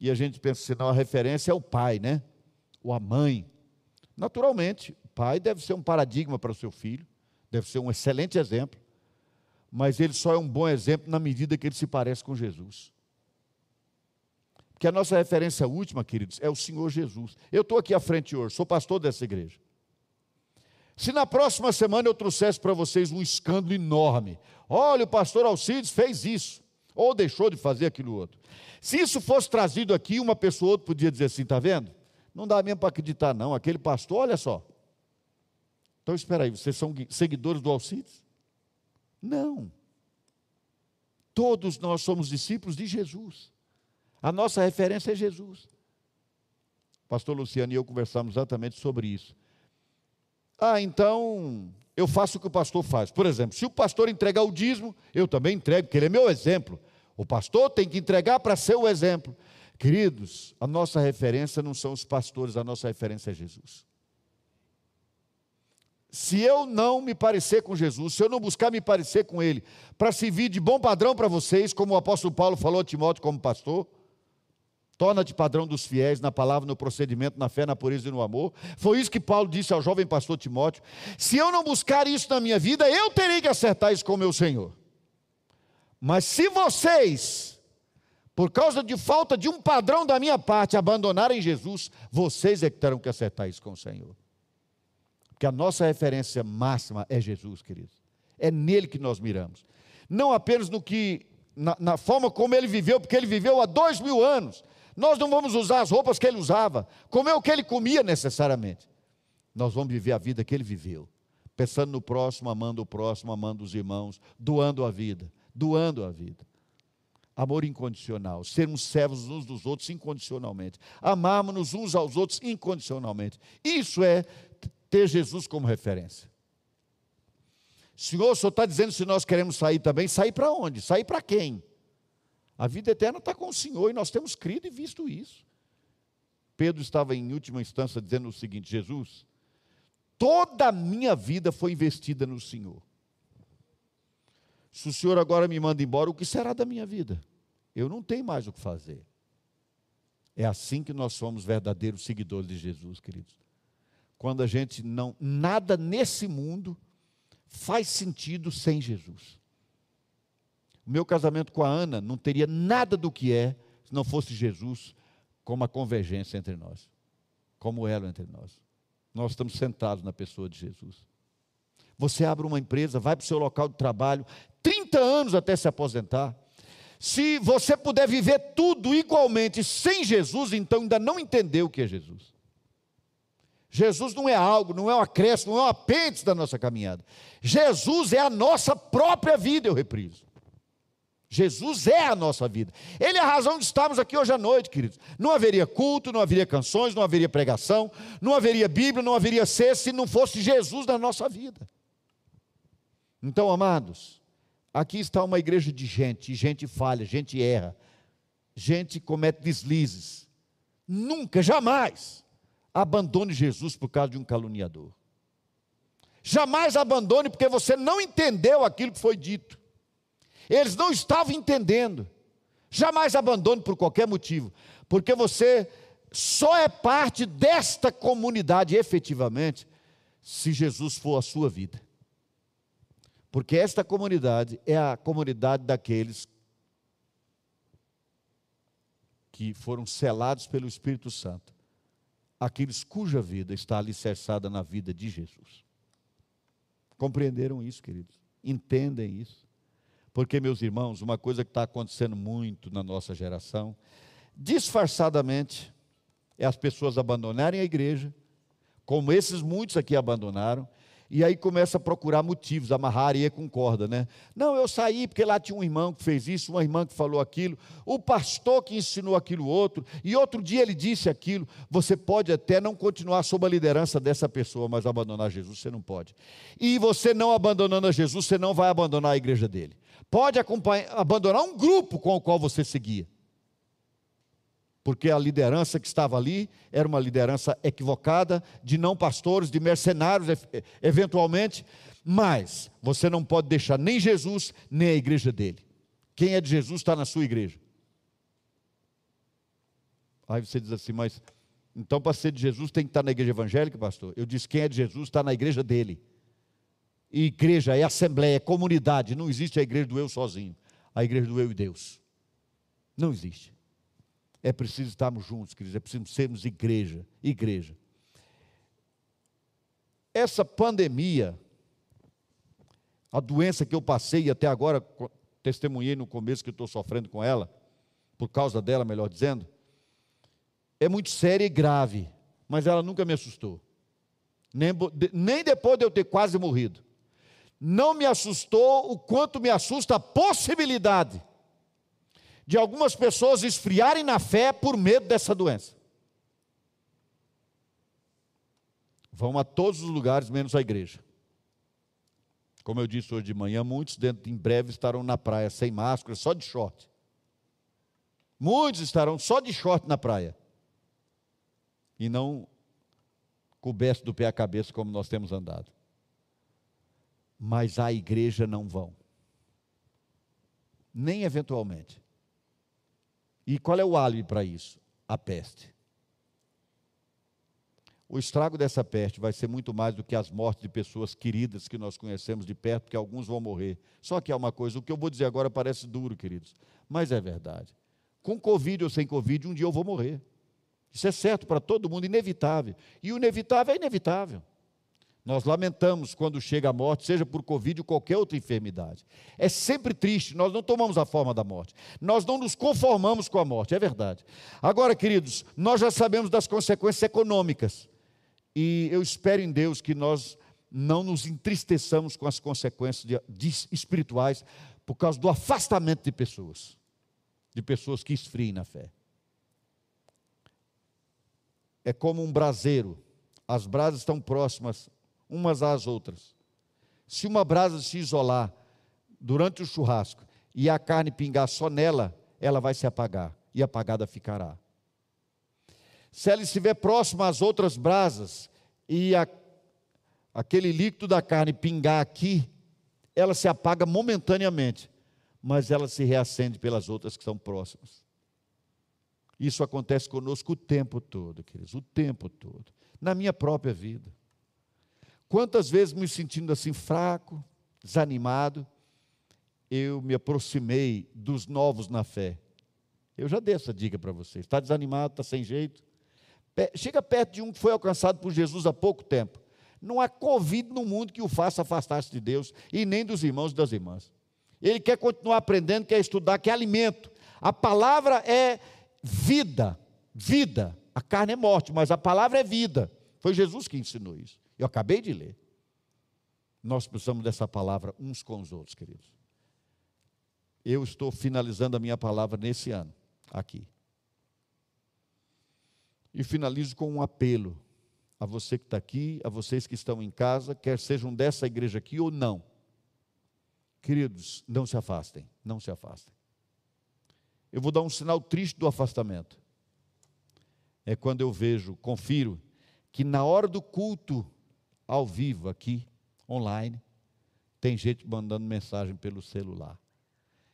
E a gente pensa assim, não, a referência é o pai, né? Ou a mãe. Naturalmente, o pai deve ser um paradigma para o seu filho, deve ser um excelente exemplo, mas ele só é um bom exemplo na medida que ele se parece com Jesus. Porque a nossa referência última, queridos, é o Senhor Jesus. Eu estou aqui à frente hoje, sou pastor dessa igreja. Se na próxima semana eu trouxesse para vocês um escândalo enorme, olha, o pastor Alcides fez isso, ou deixou de fazer aquilo outro. Se isso fosse trazido aqui, uma pessoa ou outra podia dizer assim: está vendo? Não dá mesmo para acreditar, não. Aquele pastor, olha só. Então espera aí, vocês são seguidores do Alcides? Não. Todos nós somos discípulos de Jesus. A nossa referência é Jesus. pastor Luciano e eu conversamos exatamente sobre isso. Ah, então eu faço o que o pastor faz. Por exemplo, se o pastor entregar o dízimo, eu também entrego, porque ele é meu exemplo. O pastor tem que entregar para ser o exemplo. Queridos, a nossa referência não são os pastores, a nossa referência é Jesus. Se eu não me parecer com Jesus, se eu não buscar me parecer com Ele, para servir de bom padrão para vocês, como o apóstolo Paulo falou a Timóteo como pastor, Torna-te padrão dos fiéis na palavra, no procedimento, na fé, na pureza e no amor. Foi isso que Paulo disse ao jovem pastor Timóteo. Se eu não buscar isso na minha vida, eu terei que acertar isso com o meu Senhor. Mas se vocês, por causa de falta de um padrão da minha parte, abandonarem Jesus, vocês é que terão que acertar isso com o Senhor. Porque a nossa referência máxima é Jesus, queridos. É nele que nós miramos. Não apenas no que, na, na forma como ele viveu, porque ele viveu há dois mil anos nós não vamos usar as roupas que ele usava, comer o que ele comia necessariamente. Nós vamos viver a vida que ele viveu, pensando no próximo, amando o próximo, amando os irmãos, doando a vida, doando a vida. Amor incondicional, sermos servos uns dos outros incondicionalmente, amarmos uns aos outros incondicionalmente. Isso é ter Jesus como referência. Senhor, o Senhor está dizendo se nós queremos sair também, sair para onde? Sair para quem? A vida eterna está com o Senhor e nós temos crido e visto isso. Pedro estava em última instância dizendo o seguinte: Jesus, toda a minha vida foi investida no Senhor. Se o Senhor agora me manda embora, o que será da minha vida? Eu não tenho mais o que fazer. É assim que nós somos verdadeiros seguidores de Jesus, queridos. Quando a gente não, nada nesse mundo faz sentido sem Jesus. O meu casamento com a Ana não teria nada do que é se não fosse Jesus como a convergência entre nós, como elo entre nós. Nós estamos sentados na pessoa de Jesus. Você abre uma empresa, vai para o seu local de trabalho, 30 anos até se aposentar. Se você puder viver tudo igualmente sem Jesus, então ainda não entendeu o que é Jesus. Jesus não é algo, não é um acréscimo, não é um apêndice da nossa caminhada. Jesus é a nossa própria vida, eu repriso. Jesus é a nossa vida. Ele é a razão de estarmos aqui hoje à noite, queridos. Não haveria culto, não haveria canções, não haveria pregação, não haveria Bíblia, não haveria ser se não fosse Jesus na nossa vida. Então, amados, aqui está uma igreja de gente, gente falha, gente erra, gente comete deslizes. Nunca, jamais abandone Jesus por causa de um caluniador. Jamais abandone porque você não entendeu aquilo que foi dito. Eles não estavam entendendo. Jamais abandone por qualquer motivo, porque você só é parte desta comunidade efetivamente se Jesus for a sua vida. Porque esta comunidade é a comunidade daqueles que foram selados pelo Espírito Santo, aqueles cuja vida está alicerçada na vida de Jesus. Compreenderam isso, queridos? Entendem isso? Porque, meus irmãos, uma coisa que está acontecendo muito na nossa geração, disfarçadamente, é as pessoas abandonarem a igreja, como esses muitos aqui abandonaram, e aí começa a procurar motivos, amarrar e com corda, né? Não, eu saí porque lá tinha um irmão que fez isso, uma irmã que falou aquilo, o pastor que ensinou aquilo outro, e outro dia ele disse aquilo. Você pode até não continuar sob a liderança dessa pessoa, mas abandonar Jesus você não pode. E você não abandonando a Jesus, você não vai abandonar a igreja dele pode abandonar um grupo com o qual você seguia. Porque a liderança que estava ali era uma liderança equivocada, de não pastores, de mercenários, eventualmente, mas você não pode deixar nem Jesus, nem a igreja dele. Quem é de Jesus está na sua igreja. Aí você diz assim, mas então para ser de Jesus tem que estar na igreja evangélica, pastor? Eu disse, quem é de Jesus está na igreja dele. E igreja é assembleia, é comunidade, não existe a igreja do eu sozinho, a igreja do eu e Deus. Não existe. É preciso estarmos juntos, queridos, é preciso sermos igreja, igreja. Essa pandemia, a doença que eu passei e até agora testemunhei no começo que estou sofrendo com ela, por causa dela, melhor dizendo, é muito séria e grave, mas ela nunca me assustou. Nem, nem depois de eu ter quase morrido. Não me assustou o quanto me assusta a possibilidade de algumas pessoas esfriarem na fé por medo dessa doença. Vão a todos os lugares, menos a igreja. Como eu disse hoje de manhã, muitos dentro, em breve estarão na praia sem máscara, só de short. Muitos estarão só de short na praia. E não coberto do pé à cabeça como nós temos andado. Mas à igreja não vão. Nem eventualmente. E qual é o álibi para isso? A peste. O estrago dessa peste vai ser muito mais do que as mortes de pessoas queridas que nós conhecemos de perto, porque alguns vão morrer. Só que há uma coisa, o que eu vou dizer agora parece duro, queridos, mas é verdade. Com Covid ou sem Covid, um dia eu vou morrer. Isso é certo para todo mundo, inevitável. E o inevitável é inevitável. Nós lamentamos quando chega a morte, seja por Covid ou qualquer outra enfermidade. É sempre triste, nós não tomamos a forma da morte. Nós não nos conformamos com a morte, é verdade. Agora, queridos, nós já sabemos das consequências econômicas. E eu espero em Deus que nós não nos entristeçamos com as consequências de- de- espirituais por causa do afastamento de pessoas, de pessoas que esfriem na fé. É como um braseiro, as brasas estão próximas umas às outras. Se uma brasa se isolar durante o churrasco e a carne pingar só nela, ela vai se apagar e apagada ficará. Se ela estiver próxima às outras brasas e a- aquele líquido da carne pingar aqui, ela se apaga momentaneamente, mas ela se reacende pelas outras que são próximas. Isso acontece conosco o tempo todo, queridos, o tempo todo. Na minha própria vida. Quantas vezes me sentindo assim fraco, desanimado, eu me aproximei dos novos na fé. Eu já dei essa dica para vocês. Está desanimado, está sem jeito? Chega perto de um que foi alcançado por Jesus há pouco tempo. Não há Covid no mundo que o faça afastar-se de Deus e nem dos irmãos e das irmãs. Ele quer continuar aprendendo, quer estudar, quer alimento. A palavra é vida, vida. A carne é morte, mas a palavra é vida. Foi Jesus que ensinou isso. Eu acabei de ler. Nós precisamos dessa palavra uns com os outros, queridos. Eu estou finalizando a minha palavra nesse ano, aqui. E finalizo com um apelo a você que está aqui, a vocês que estão em casa, quer sejam dessa igreja aqui ou não. Queridos, não se afastem, não se afastem. Eu vou dar um sinal triste do afastamento. É quando eu vejo, confiro, que na hora do culto ao vivo aqui, online, tem gente mandando mensagem pelo celular.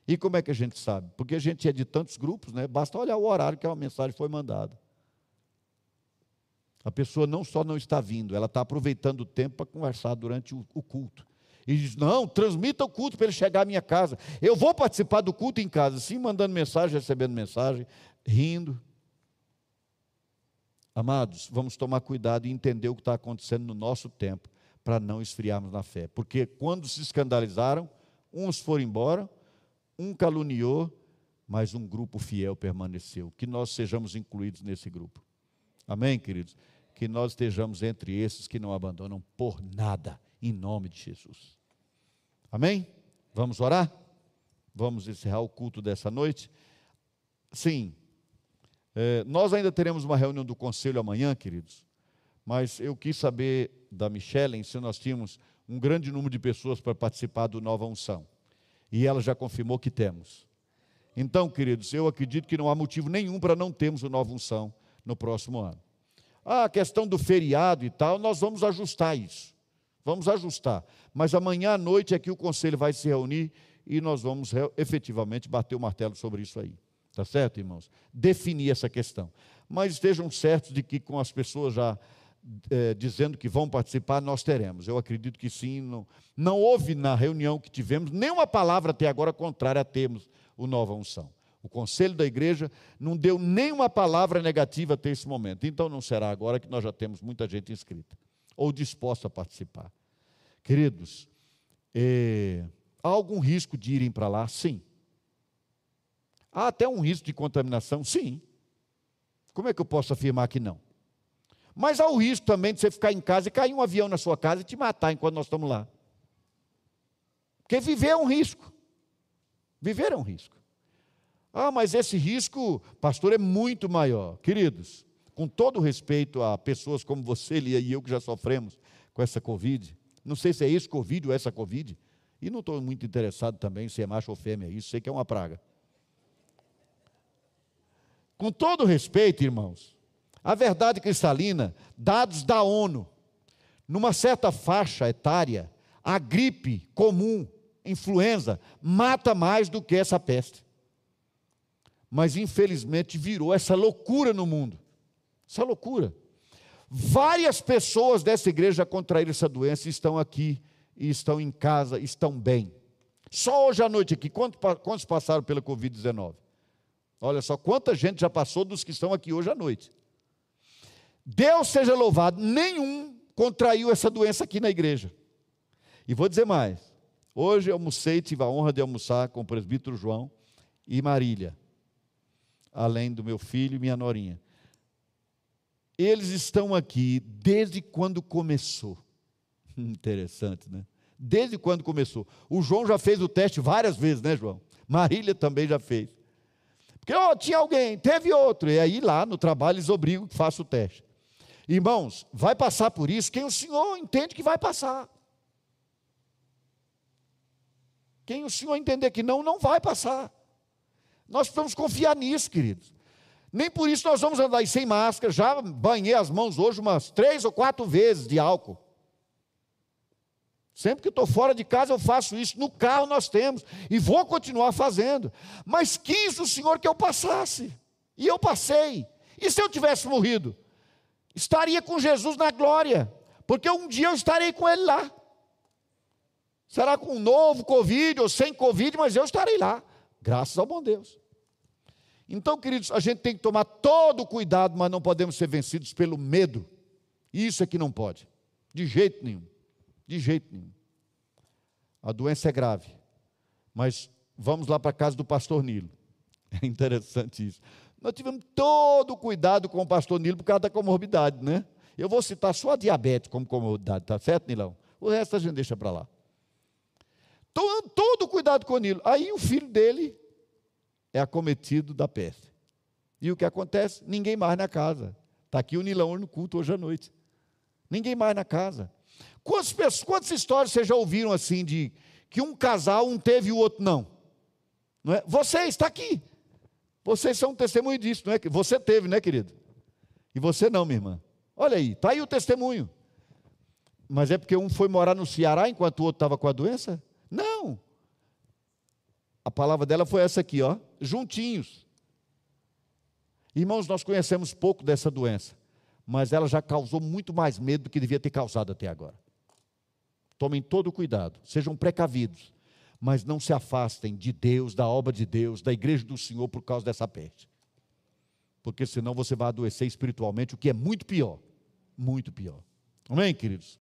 E como é que a gente sabe? Porque a gente é de tantos grupos, né? Basta olhar o horário que a mensagem foi mandada. A pessoa não só não está vindo, ela está aproveitando o tempo para conversar durante o, o culto. E diz: Não, transmita o culto para ele chegar à minha casa. Eu vou participar do culto em casa, sim, mandando mensagem, recebendo mensagem, rindo. Amados, vamos tomar cuidado e entender o que está acontecendo no nosso tempo, para não esfriarmos na fé. Porque quando se escandalizaram, uns foram embora, um caluniou, mas um grupo fiel permaneceu. Que nós sejamos incluídos nesse grupo. Amém, queridos? Que nós estejamos entre esses que não abandonam por nada, em nome de Jesus. Amém? Vamos orar? Vamos encerrar o culto dessa noite? Sim. É, nós ainda teremos uma reunião do conselho amanhã, queridos, mas eu quis saber da Michelle se nós tínhamos um grande número de pessoas para participar do Nova Unção. E ela já confirmou que temos. Então, queridos, eu acredito que não há motivo nenhum para não termos o nova unção no próximo ano. Ah, a questão do feriado e tal, nós vamos ajustar isso. Vamos ajustar. Mas amanhã à noite é que o conselho vai se reunir e nós vamos efetivamente bater o martelo sobre isso aí. Tá certo, irmãos? Definir essa questão. Mas estejam certos de que com as pessoas já é, dizendo que vão participar, nós teremos. Eu acredito que sim. Não, não houve na reunião que tivemos nenhuma palavra até agora contrária a termos o nova unção. O conselho da igreja não deu nenhuma palavra negativa até esse momento. Então não será agora que nós já temos muita gente inscrita ou disposta a participar. Queridos, é, há algum risco de irem para lá? Sim. Há até um risco de contaminação? Sim. Como é que eu posso afirmar que não? Mas há o risco também de você ficar em casa e cair um avião na sua casa e te matar enquanto nós estamos lá. Porque viver é um risco. Viver é um risco. Ah, mas esse risco, pastor, é muito maior. Queridos, com todo respeito a pessoas como você, Lia, e eu que já sofremos com essa Covid, não sei se é esse Covid ou essa Covid, e não estou muito interessado também se é macho ou fêmea, isso sei que é uma praga. Com todo respeito, irmãos, a verdade cristalina, dados da ONU, numa certa faixa etária, a gripe comum, influenza, mata mais do que essa peste. Mas infelizmente virou essa loucura no mundo. Essa loucura. Várias pessoas dessa igreja contraíram essa doença e estão aqui, e estão em casa, estão bem. Só hoje à noite aqui, quantos passaram pela Covid-19? Olha só, quanta gente já passou dos que estão aqui hoje à noite. Deus seja louvado, nenhum contraiu essa doença aqui na igreja. E vou dizer mais: hoje eu almocei, tive a honra de almoçar com o presbítero João e Marília, além do meu filho e minha norinha. Eles estão aqui desde quando começou. Interessante, né? Desde quando começou. O João já fez o teste várias vezes, né, João? Marília também já fez. Porque oh, tinha alguém, teve outro. E aí lá no trabalho eles obrigam que faça o teste. Irmãos, vai passar por isso quem o Senhor entende que vai passar. Quem o Senhor entender que não, não vai passar. Nós precisamos confiar nisso, queridos. Nem por isso nós vamos andar sem máscara. Já banhei as mãos hoje umas três ou quatro vezes de álcool. Sempre que estou fora de casa eu faço isso. No carro nós temos. E vou continuar fazendo. Mas quis o Senhor que eu passasse. E eu passei. E se eu tivesse morrido? Estaria com Jesus na glória. Porque um dia eu estarei com Ele lá. Será com um novo Covid ou sem Covid, mas eu estarei lá. Graças ao bom Deus. Então, queridos, a gente tem que tomar todo o cuidado, mas não podemos ser vencidos pelo medo. Isso é que não pode. De jeito nenhum. De jeito nenhum. A doença é grave. Mas vamos lá para a casa do pastor Nilo. É interessante isso. Nós tivemos todo o cuidado com o pastor Nilo por causa da comorbidade, né? Eu vou citar só a diabetes como comorbidade, tá certo, Nilão? O resto a gente deixa para lá. Todo, todo cuidado com o Nilo. Aí o filho dele é acometido da peste. E o que acontece? Ninguém mais na casa. Está aqui o Nilão no culto hoje à noite. Ninguém mais na casa. Quantas, pessoas, quantas histórias vocês já ouviram assim de que um casal, um teve e o outro não? não é? Você está aqui. Vocês são um testemunho disso, não é? Você teve, né, querido? E você não, minha irmã. Olha aí, está aí o testemunho. Mas é porque um foi morar no Ceará enquanto o outro estava com a doença? Não. A palavra dela foi essa aqui, ó, juntinhos. Irmãos, nós conhecemos pouco dessa doença, mas ela já causou muito mais medo do que devia ter causado até agora. Tomem todo o cuidado, sejam precavidos, mas não se afastem de Deus, da obra de Deus, da igreja do Senhor por causa dessa peste. Porque senão você vai adoecer espiritualmente, o que é muito pior. Muito pior. Amém, queridos?